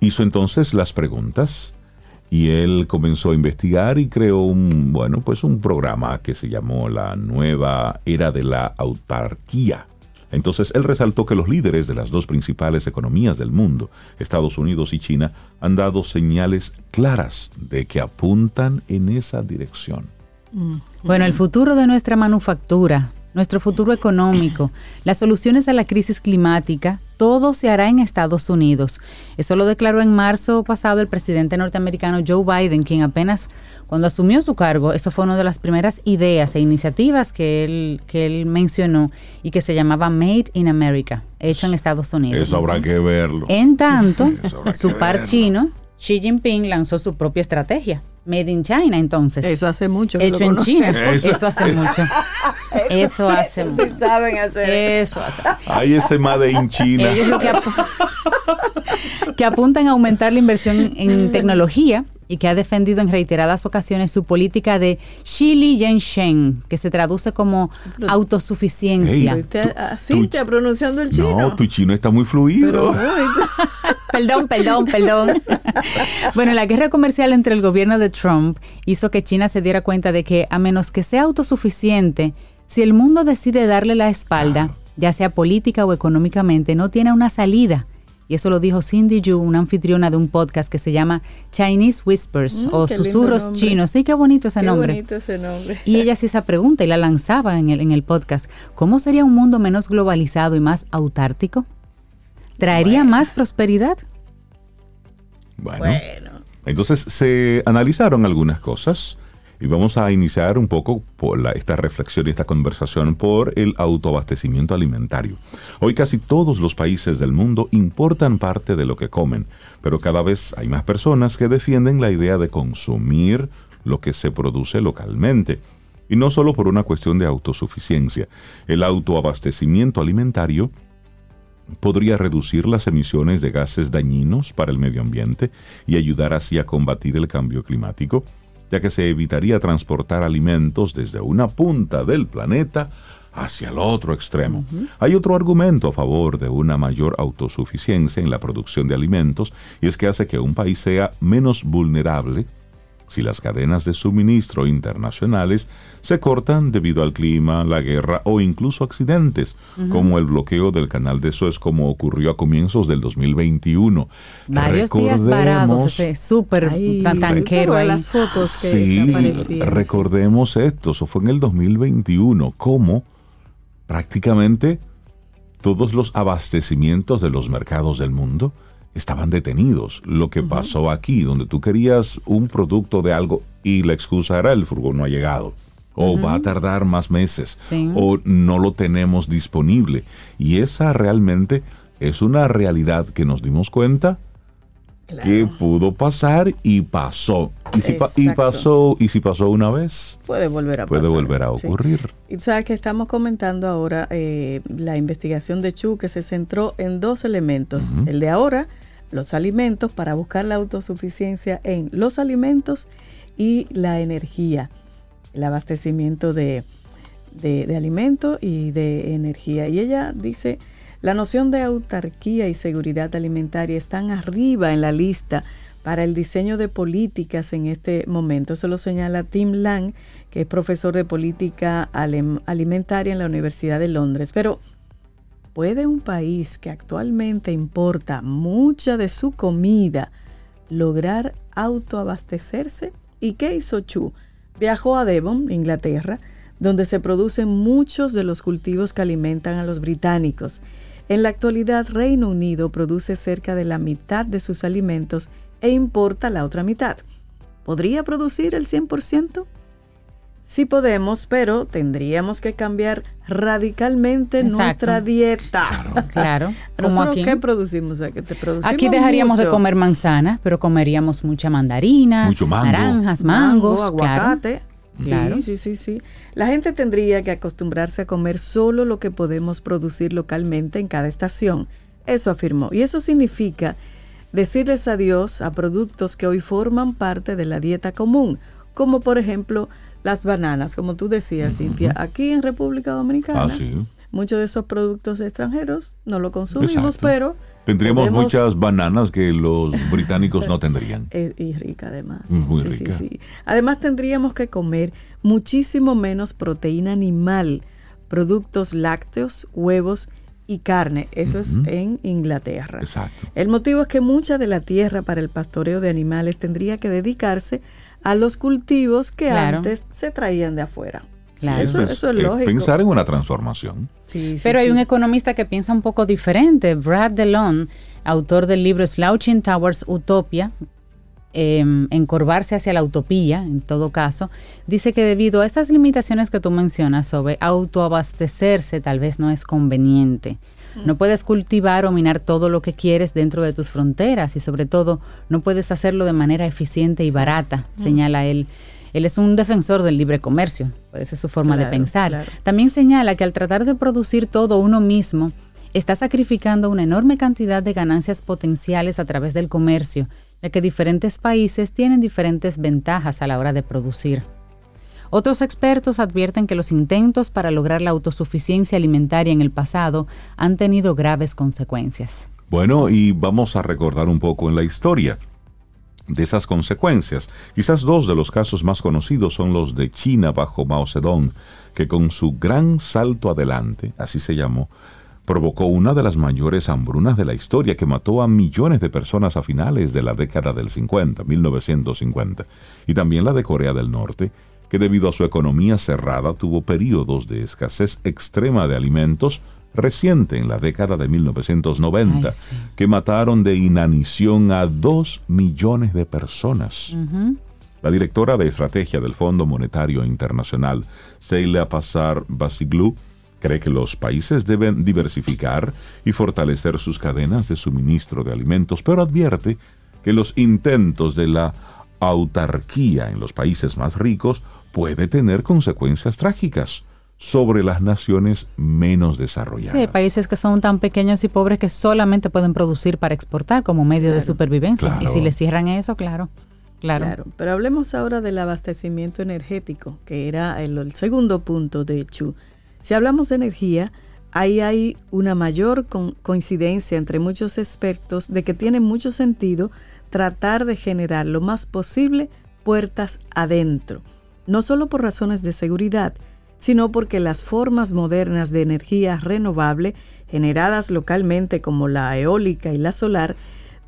hizo entonces las preguntas y él comenzó a investigar y creó un, bueno, pues un programa que se llamó la nueva era de la autarquía. Entonces él resaltó que los líderes de las dos principales economías del mundo, Estados Unidos y China, han dado señales claras de que apuntan en esa dirección. Mm. Bueno, el futuro de nuestra manufactura, nuestro futuro económico, las soluciones a la crisis climática, todo se hará en Estados Unidos. Eso lo declaró en marzo pasado el presidente norteamericano Joe Biden, quien apenas cuando asumió su cargo, eso fue una de las primeras ideas e iniciativas que él, que él mencionó y que se llamaba Made in America, hecho en Estados Unidos. Eso habrá que verlo. En tanto, *laughs* su par chino, Xi Jinping, lanzó su propia estrategia Made in China, entonces. Eso hace mucho. Hecho en China. Eso, hace mucho. eso, hace mucho. Sí saben hacer eso. Hace. Hay ese Made in China. Ellos lo que, *laughs* que apuntan a aumentar la inversión en *laughs* tecnología y que ha defendido en reiteradas ocasiones su política de Shili Yensheng, que se traduce como autosuficiencia. así te pronunciando el chino. No, tu chino está muy fluido. *laughs* *laughs* perdón, perdón, perdón. *laughs* bueno, la guerra comercial entre el gobierno de Trump hizo que China se diera cuenta de que a menos que sea autosuficiente, si el mundo decide darle la espalda, ya sea política o económicamente, no tiene una salida y eso lo dijo Cindy Yu, una anfitriona de un podcast que se llama Chinese Whispers mm, o Susurros Chinos. Sí, qué bonito ese nombre. Bonito ese nombre. Y ella hacía esa pregunta y la lanzaba en el, en el podcast. ¿Cómo sería un mundo menos globalizado y más autártico? ¿Traería más prosperidad? Bueno. bueno. Entonces se analizaron algunas cosas. Y vamos a iniciar un poco esta reflexión y esta conversación por el autoabastecimiento alimentario. Hoy casi todos los países del mundo importan parte de lo que comen, pero cada vez hay más personas que defienden la idea de consumir lo que se produce localmente. Y no solo por una cuestión de autosuficiencia. El autoabastecimiento alimentario podría reducir las emisiones de gases dañinos para el medio ambiente y ayudar así a combatir el cambio climático ya que se evitaría transportar alimentos desde una punta del planeta hacia el otro extremo. Hay otro argumento a favor de una mayor autosuficiencia en la producción de alimentos y es que hace que un país sea menos vulnerable si las cadenas de suministro internacionales se cortan debido al clima, la guerra o incluso accidentes, como el bloqueo del canal de Suez, como ocurrió a comienzos del 2021. Varios días varados, ese súper tanquero ahí. Las fotos sí, recordemos esto, eso fue en el 2021, como prácticamente todos los abastecimientos de los mercados del mundo estaban detenidos. Lo que pasó aquí, donde tú querías un producto de algo y la excusa era el furgón no ha llegado. O va a tardar más meses. O no lo tenemos disponible. Y esa realmente es una realidad que nos dimos cuenta que pudo pasar y pasó. Y si, y pasó, y si pasó una vez, puede volver a puede volver a ocurrir. Y sabes que estamos comentando ahora eh, la investigación de Chu que se centró en dos elementos. El de ahora, los alimentos para buscar la autosuficiencia en los alimentos y la energía, el abastecimiento de, de, alimentos y de energía. Y ella dice, la noción de autarquía y seguridad alimentaria están arriba en la lista para el diseño de políticas en este momento. Eso lo señala Tim Lang, que es profesor de política alimentaria en la Universidad de Londres. Pero ¿Puede un país que actualmente importa mucha de su comida lograr autoabastecerse? ¿Y qué hizo Chu? Viajó a Devon, Inglaterra, donde se producen muchos de los cultivos que alimentan a los británicos. En la actualidad, Reino Unido produce cerca de la mitad de sus alimentos e importa la otra mitad. ¿Podría producir el 100%? Sí podemos, pero tendríamos que cambiar radicalmente nuestra dieta. Claro. *laughs* ¿Nosotros qué producimos? aquí dejaríamos de comer manzanas, pero comeríamos mucha mandarina, naranjas, mangos, aguacate. Claro. Sí, sí, sí, La gente tendría que acostumbrarse a comer solo lo que podemos producir localmente en cada estación. Eso afirmó. Y eso significa decirles adiós a productos que hoy forman parte de la dieta común, como por ejemplo las bananas, como tú decías, Cintia, aquí en República Dominicana. Ah, muchos de esos productos extranjeros no lo consumimos, pero... Tendríamos muchas bananas que los británicos no tendrían. *laughs* Y rica además. Muy rica. Además tendríamos que comer muchísimo menos proteína animal, productos lácteos, huevos y carne. Eso es en Inglaterra. Exacto. El motivo es que mucha de la tierra para el pastoreo de animales tendría que dedicarse a los cultivos que antes se traían de afuera. Eso, es eh, lógico. Pensar en una transformación. Pero hay un economista que piensa un poco diferente, Brad DeLon, autor del libro Slouching Towers Utopia, em, encorvarse hacia la utopía, en todo caso, dice que debido a estas limitaciones que tú mencionas sobre autoabastecerse tal vez no es conveniente. No puedes cultivar o minar todo lo que quieres dentro de tus fronteras y sobre todo no puedes hacerlo de manera eficiente y barata, señala él. Él es un defensor del libre comercio, por eso es su forma de pensar. También señala que al tratar de producir todo uno mismo, está sacrificando una enorme cantidad de ganancias potenciales a través del comercio, ya que diferentes países tienen diferentes ventajas a la hora de producir. Otros expertos advierten que los intentos para lograr la autosuficiencia alimentaria en el pasado han tenido graves consecuencias. Bueno, y vamos a recordar un poco en la historia de esas consecuencias. Quizás dos de los casos más conocidos son los de China bajo Mao Zedong, que con su gran salto adelante, así se llamó, provocó una de las mayores hambrunas de la historia que mató a millones de personas a finales de la década del 50, 1950, y también la de Corea del Norte, que debido a su economía cerrada tuvo periodos de escasez extrema de alimentos reciente en la década de 1990, que mataron de inanición a dos millones de personas. La directora de estrategia del Fondo Monetario Internacional, Seila Pasar Basiglu, cree que los países deben diversificar y fortalecer sus cadenas de suministro de alimentos, pero advierte que los intentos de la autarquía en los países más ricos puede tener consecuencias trágicas sobre las naciones menos desarrolladas. Sí, países que son tan pequeños y pobres que solamente pueden producir para exportar como medio de supervivencia. Y si les cierran eso, claro, claro. Pero hablemos ahora del abastecimiento energético, que era el, segundo punto de Chu. Si hablamos de energía, ahí hay una mayor coincidencia entre muchos expertos de que tiene mucho sentido tratar de generar lo más posible puertas adentro no solo por razones de seguridad, sino porque las formas modernas de energía renovable, generadas localmente como la eólica y la solar,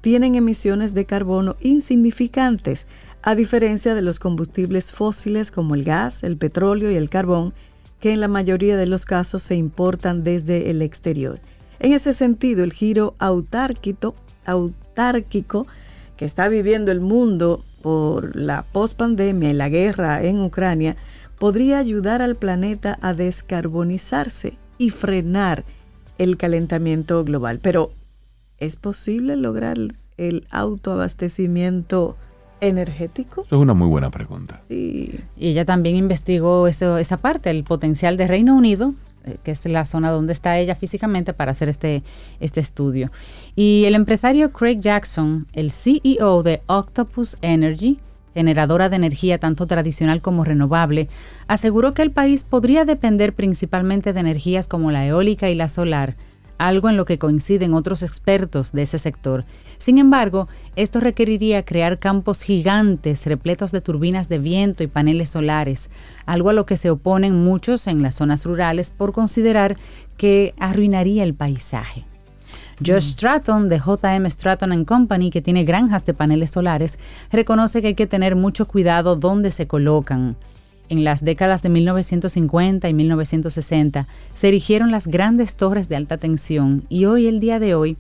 tienen emisiones de carbono insignificantes, a diferencia de los combustibles fósiles como el gas, el petróleo y el carbón, que en la mayoría de los casos se importan desde el exterior. En ese sentido, el giro autárquico, autárquico que está viviendo el mundo por la pospandemia y la guerra en Ucrania podría ayudar al planeta a descarbonizarse y frenar el calentamiento global. Pero, ¿es posible lograr el autoabastecimiento energético? es una muy buena pregunta. Y ella también investigó esa parte, el potencial de Reino Unido que es la zona donde está ella físicamente para hacer este, este estudio. Y el empresario Craig Jackson, el CEO de Octopus Energy, generadora de energía tanto tradicional como renovable, aseguró que el país podría depender principalmente de energías como la eólica y la solar, algo en lo que coinciden otros expertos de ese sector. Sin embargo, esto requeriría crear campos gigantes repletos de turbinas de viento y paneles solares, algo a lo que se oponen muchos en las zonas rurales por considerar que arruinaría el paisaje. Josh mm. Stratton de JM Stratton Company, que tiene granjas de paneles solares, reconoce que hay que tener mucho cuidado dónde se colocan. En las décadas de 1950 y 1960 se erigieron las grandes torres de alta tensión y hoy, el día de hoy,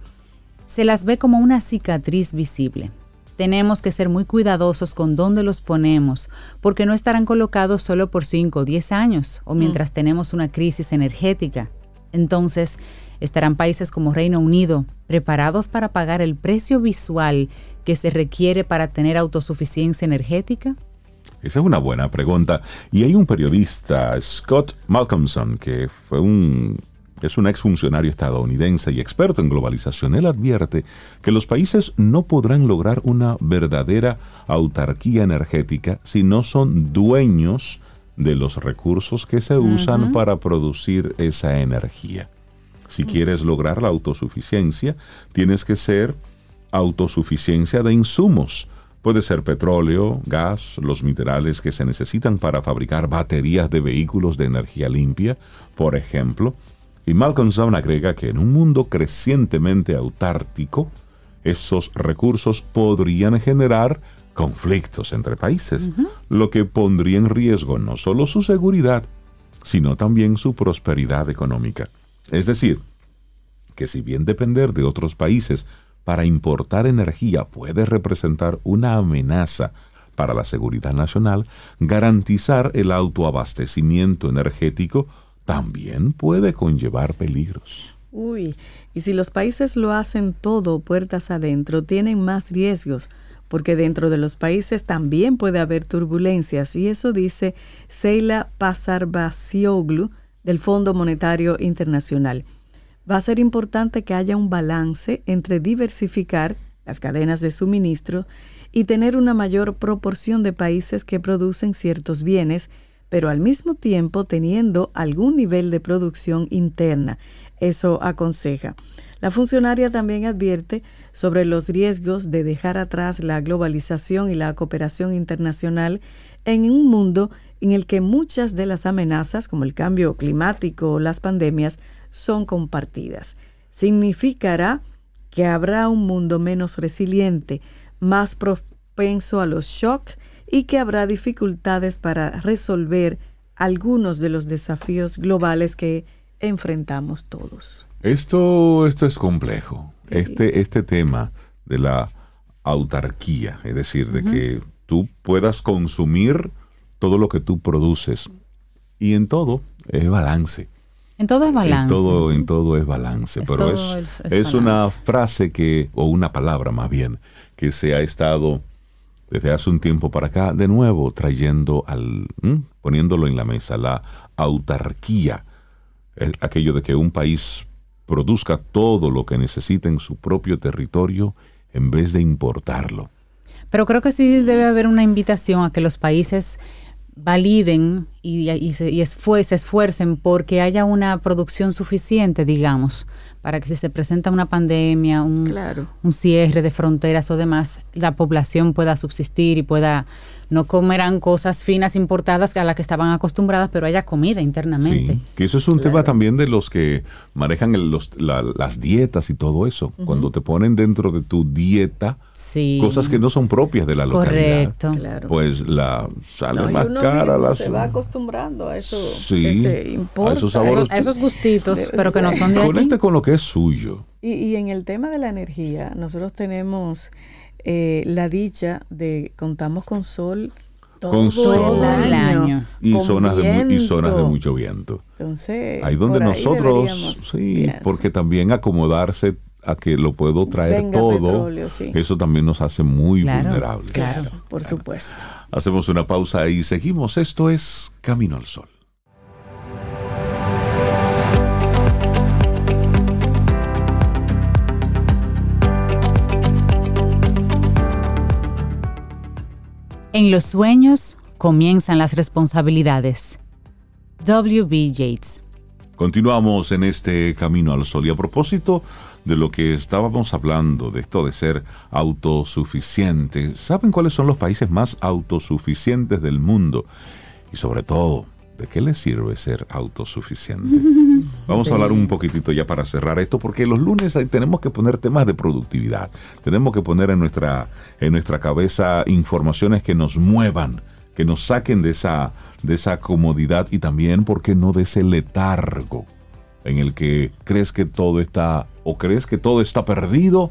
se las ve como una cicatriz visible. tenemos que ser muy cuidadosos con dónde los ponemos, porque no estarán colocados solo por 5 o 10 años o mientras tenemos una crisis energética. Entonces, ¿estarán países como Reino Unido preparados para pagar el precio visual que se requiere para tener autosuficiencia energética? Esa es una buena pregunta. Y hay un periodista, Scott Malcolmson, que fue un es un exfuncionario estadounidense y experto en globalización. Él advierte que los países no podrán lograr una verdadera autarquía energética si no son dueños de los recursos que se usan para producir esa energía. Si quieres lograr la autosuficiencia, tienes que ser autosuficiencia de insumos. Puede ser petróleo, gas, los minerales que se necesitan para fabricar baterías de vehículos de energía limpia, por ejemplo, y Malcolm agrega que en un mundo crecientemente autártico, esos recursos podrían generar conflictos entre países, lo que pondría en riesgo no solo su seguridad, sino también su prosperidad económica. Es decir, que si bien depender de otros países para importar energía puede representar una amenaza para la seguridad nacional, garantizar el autoabastecimiento energético también puede conllevar peligros. Uy, y si los países lo hacen todo puertas adentro, tienen más riesgos, porque dentro de los países también puede haber turbulencias, y eso dice Seila Pasarbacioglu del Fondo Monetario Internacional. Va a ser importante que haya un balance entre diversificar las cadenas de suministro y tener una mayor proporción de países que producen ciertos bienes pero al mismo tiempo teniendo algún nivel de producción interna. Eso aconseja. La funcionaria también advierte sobre los riesgos de dejar atrás la globalización y la cooperación internacional en un mundo en el que muchas de las amenazas, como el cambio climático o las pandemias, son compartidas. Significará que habrá un mundo menos resiliente, más propenso a los shocks y que habrá dificultades para resolver algunos de los desafíos globales que enfrentamos todos. Esto, esto es complejo. Este, este tema de la autarquía, es decir, de que tú puedas consumir todo lo que tú produces. Y en todo es balance. En todo es balance. En todo, en todo es balance. pero es, es una frase que, o una palabra más bien, que se ha estado desde hace un tiempo para acá, de nuevo trayendo al, poniéndolo en la mesa, la autarquía, aquello de que un país produzca todo lo que necesita en su propio territorio en vez de importarlo. Pero creo que sí debe haber una invitación a que los países validen y, se, y se esfuercen porque haya una producción suficiente, digamos, para que si se presenta una pandemia, un, un cierre de fronteras o demás, la población pueda subsistir y pueda no comerán cosas finas importadas a las que estaban acostumbradas, pero haya comida internamente. Sí, que eso es un tema también de los que manejan las dietas y todo eso. Cuando te ponen dentro de tu dieta cosas que no son propias de la localidad. Correcto. Pues la sale más cara. La, se va acostumbrando a eso sí, A esos sabores. A esos gustitos, pero que no son de Conecta con lo que es suyo. Y, y en el tema de la energía, nosotros tenemos eh, la dicha de contamos con sol todo el año. Y, zonas de, y zonas de mucho viento. Entonces, ahí donde nosotros, sí, porque también acomodarse a que lo puedo traer todo, eso también nos hace muy vulnerables. Claro, por supuesto. Hacemos una pausa y seguimos. Esto es Camino al Sol. En los sueños comienzan las responsabilidades. W.B. Yates. Continuamos en este camino al sol y a propósito de lo que estábamos hablando, de esto de ser autosuficiente, ¿saben cuáles son los países más autosuficientes del mundo? Y sobre todo, ¿de qué les sirve ser autosuficiente? *laughs* Vamos a hablar un poquitito ya para cerrar esto, porque los lunes tenemos que poner temas de productividad, tenemos que poner en nuestra, en nuestra cabeza informaciones que nos muevan, que nos saquen de esa, de esa comodidad y también, ¿por qué no de ese letargo en el que crees que todo está, o crees que todo está perdido,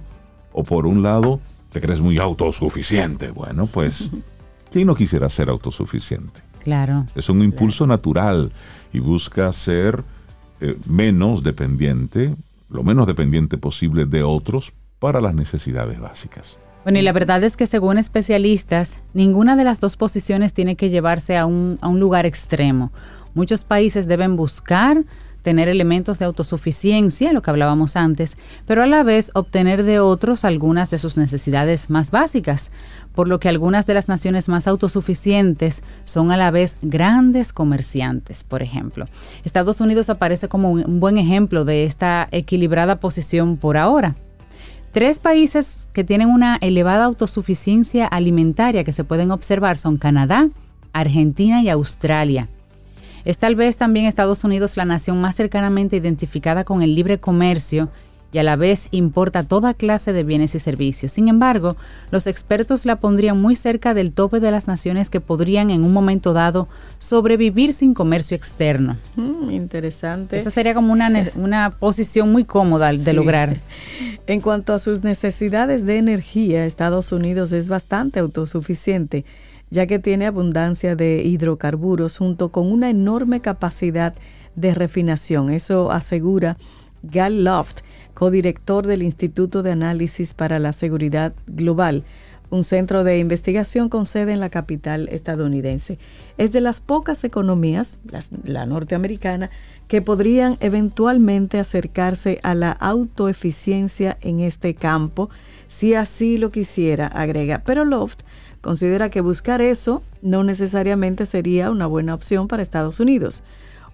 o por un lado, te crees muy autosuficiente. Bueno, pues, *laughs* ¿quién no quisiera ser autosuficiente? Claro. Es un impulso natural y busca ser eh, menos dependiente, lo menos dependiente posible de otros para las necesidades básicas. Bueno, y la verdad es que según especialistas, ninguna de las dos posiciones tiene que llevarse a un, a un lugar extremo. Muchos países deben buscar tener elementos de autosuficiencia, lo que hablábamos antes, pero a la vez obtener de otros algunas de sus necesidades más básicas, por lo que algunas de las naciones más autosuficientes son a la vez grandes comerciantes, por ejemplo. Estados Unidos aparece como un buen ejemplo de esta equilibrada posición por ahora. Tres países que tienen una elevada autosuficiencia alimentaria que se pueden observar son Canadá, Argentina y Australia. Es tal vez también Estados Unidos la nación más cercanamente identificada con el libre comercio y a la vez importa toda clase de bienes y servicios. Sin embargo, los expertos la pondrían muy cerca del tope de las naciones que podrían en un momento dado sobrevivir sin comercio externo. Mm, interesante. Esa sería como una, una posición muy cómoda de lograr. *laughs* En cuanto a sus necesidades de energía, Estados Unidos es bastante autosuficiente ya que tiene abundancia de hidrocarburos junto con una enorme capacidad de refinación. Eso asegura Gal Loft, codirector del Instituto de Análisis para la Seguridad Global, un centro de investigación con sede en la capital estadounidense. Es de las pocas economías, la norteamericana, que podrían eventualmente acercarse a la autoeficiencia en este campo, si así lo quisiera, agrega. Pero Loft considera que buscar eso no necesariamente sería una buena opción para Estados Unidos.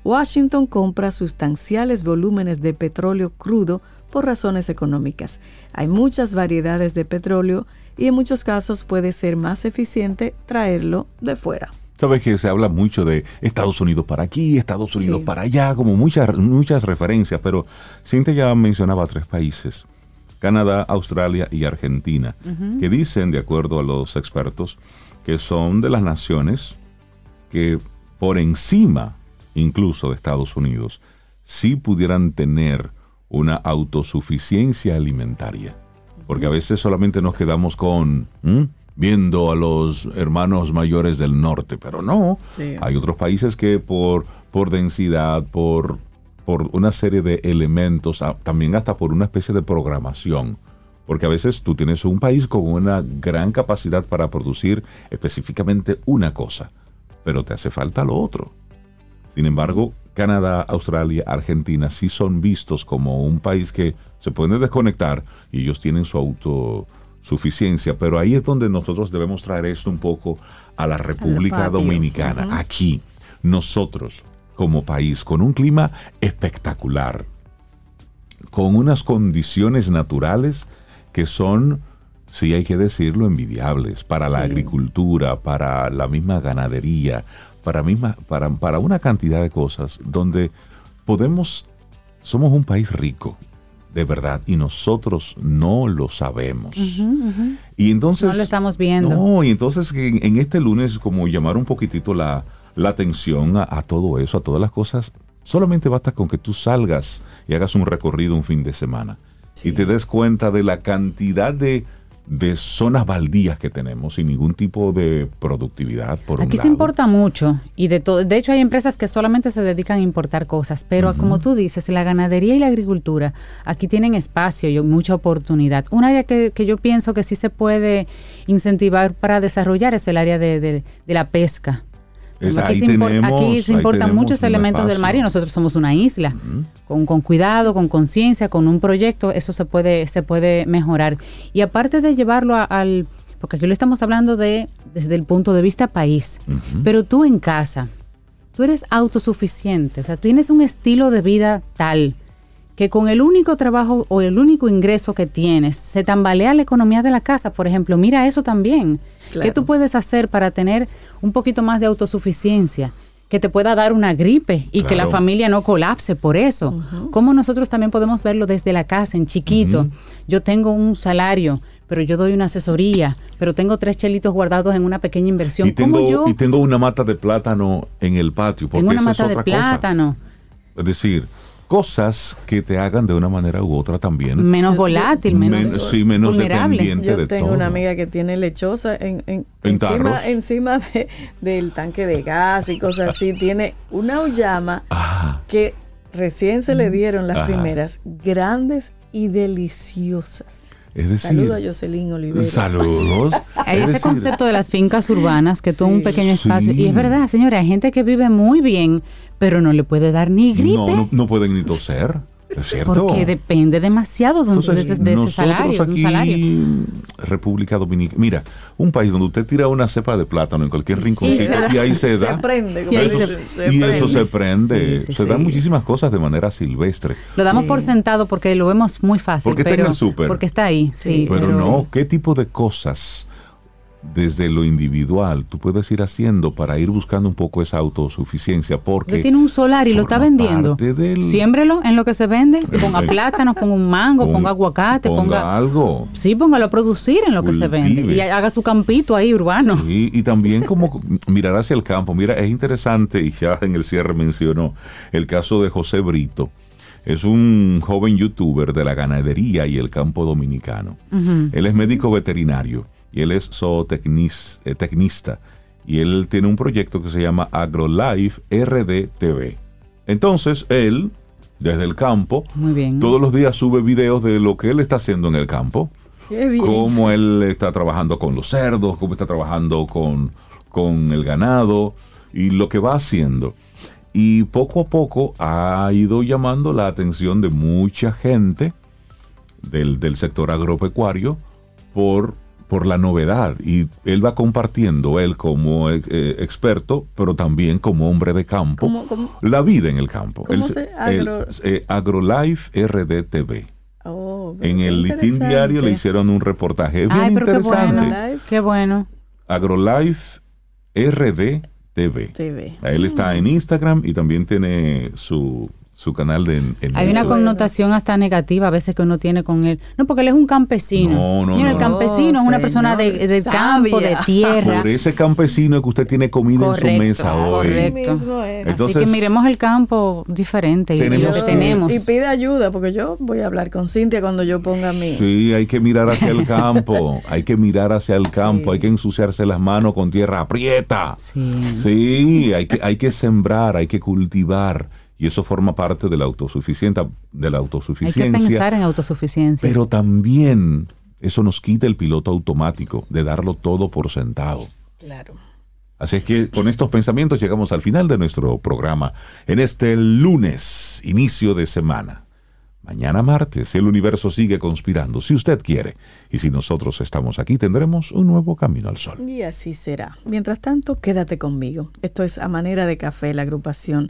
Washington compra sustanciales volúmenes de petróleo crudo por razones económicas. Hay muchas variedades de petróleo y en muchos casos puede ser más eficiente traerlo de fuera. Sabes que se habla mucho de Estados Unidos para aquí, Estados Unidos para allá, como muchas, muchas referencias, pero Cintia ya mencionaba tres países Canadá, Australia y Argentina, que dicen, de acuerdo a los expertos, que son de las naciones que por encima incluso de Estados Unidos, sí pudieran tener una autosuficiencia alimentaria. Porque a veces solamente nos quedamos con viendo a los hermanos mayores del norte, pero no. Hay otros países que por, por densidad, por por una serie de elementos, ah, también hasta por una especie de programación. Porque a veces tú tienes un país con una gran capacidad para producir específicamente una cosa, pero te hace falta lo otro. Sin embargo, Canadá, Australia, Argentina sí son vistos como un país que se puede desconectar y ellos tienen su autosuficiencia, pero ahí es donde nosotros debemos traer esto un poco a la República Dominicana. Aquí, nosotros, como país, con un clima espectacular, con unas condiciones naturales que son, si hay que decirlo, envidiables para la agricultura, para la misma ganadería, para, misma, para, para una cantidad de cosas donde podemos, somos un país rico, de verdad, y nosotros no lo sabemos. Y entonces... No lo estamos viendo. No, y entonces en, en este lunes como llamar un poquitito la, la atención a, todo eso, a todas las cosas. Solamente basta con que tú salgas y hagas un recorrido un fin de semana y te des cuenta de la cantidad de, zonas baldías que tenemos sin ningún tipo de productividad. Por Aquí se importa mucho y de todo. De hecho, hay empresas que solamente se dedican a importar cosas, pero como tú dices, la ganadería y la agricultura aquí tienen espacio y mucha oportunidad. Un área que, yo pienso que sí se puede incentivar para desarrollar es el área de la pesca aquí, se, importan muchos elementos del mar y nosotros somos una isla. con, cuidado, con conciencia, con un proyecto, eso se puede, se puede mejorar. Y aparte de llevarlo al, porque aquí lo estamos hablando de desde el punto de vista país, pero tú en casa, tú eres autosuficiente, o sea, tienes un estilo de vida tal que con el único trabajo o el único ingreso que tienes se tambalea la economía de la casa, por ejemplo, mira eso también. ¿Qué tú puedes hacer para tener un poquito más de autosuficiencia? que te pueda dar una gripe y que la familia no colapse por eso. ¿Cómo nosotros también podemos verlo desde la casa, en chiquito? Yo tengo un salario, pero yo doy una asesoría, pero tengo tres chelitos guardados en una pequeña inversión. Y tengo, y tengo una mata de plátano en el patio. Porque tengo una mata de plátano. Es decir, cosas que te hagan de una manera u otra también. Menos volátil, menos, sí, menos dependiente Yo tengo una amiga que tiene lechosa en, encima, encima del tanque de gas y cosas así. Tiene una uyama que recién se le dieron las primeras, grandes y deliciosas. Saludos a Jocelyn Olivera. Saludos. *laughs* Hay ese concepto de las fincas urbanas, que todo un pequeño espacio. Y es verdad, señora, hay gente que vive muy bien, pero no le puede dar ni gripe. No, no, pueden ni toser. Es cierto. Porque depende demasiado de, ese, salario, aquí, República Dominicana. Mira, un país donde usted tira una cepa de plátano en cualquier rinconcito y ahí *laughs* se da. Se prende. Y, eso, se, y eso se prende. se dan muchísimas cosas de manera silvestre. Lo damos por sentado porque lo vemos muy fácil. Porque está en el súper. Porque está ahí, sí. pero no, ¿qué tipo de cosas desde lo individual. Tú puedes ir haciendo para ir buscando un poco esa autosuficiencia porque tiene un solar y lo está vendiendo. siémbrelo en lo que se vende *laughs* ponga plátanos ponga un mango ponga aguacate ponga, algo. Sí póngalo a producir en lo que se vende y haga su campito ahí urbano. Y también como mirar hacia el campo. Mira es interesante y ya en el cierre mencionó el caso de José Brito. Es un joven youtuber de la ganadería y el campo dominicano. Él es médico veterinario y él es zootecnista y él tiene un proyecto que se llama AgroLife RDTV. Entonces él, desde el campo, todos los días sube videos de lo que él está haciendo en el campo, cómo él está trabajando con los cerdos, cómo está trabajando con, con el ganado y lo que va haciendo. Y poco a poco ha ido llamando la atención de mucha gente del, del sector agropecuario por por la novedad y él va compartiendo, él como eh, eh, experto, pero también como hombre de campo, la vida en el campo. ¿Cómo se agro... Eh, AgroLife RDTV. Oh, en el Listín Diario le hicieron un reportaje. bien interesante. Qué bueno. AgroLife RDTV. Él está en Instagram y también tiene su su canal de... Hay una connotación hasta negativa a veces que uno tiene con él. No, porque él es un campesino. No, no, El campesino es una persona de, campo, de tierra. Por ese campesino que usted tiene comida en su mesa hoy. Correcto. Así que miremos el campo diferente y lo que tenemos. Y pide ayuda, porque yo voy a hablar con Cintia cuando yo ponga mi... Sí, hay que mirar hacia el campo. *laughs* hay que mirar hacia el campo. Hay que ensuciarse las manos con tierra aprieta. Sí. Sí, hay que, hay que sembrar, hay que cultivar y eso forma parte de la autosuficiencia. De la autosuficiencia. Hay que pensar en autosuficiencia. Pero también eso nos quita el piloto automático de darlo todo por sentado. Claro. Así es que con estos pensamientos llegamos al final de nuestro programa en este lunes, inicio de semana. Mañana martes el universo sigue conspirando, si usted quiere. Y si nosotros estamos aquí, tendremos un nuevo camino al sol. Y así será. Mientras tanto, quédate conmigo. Esto es A Manera de Café, la agrupación,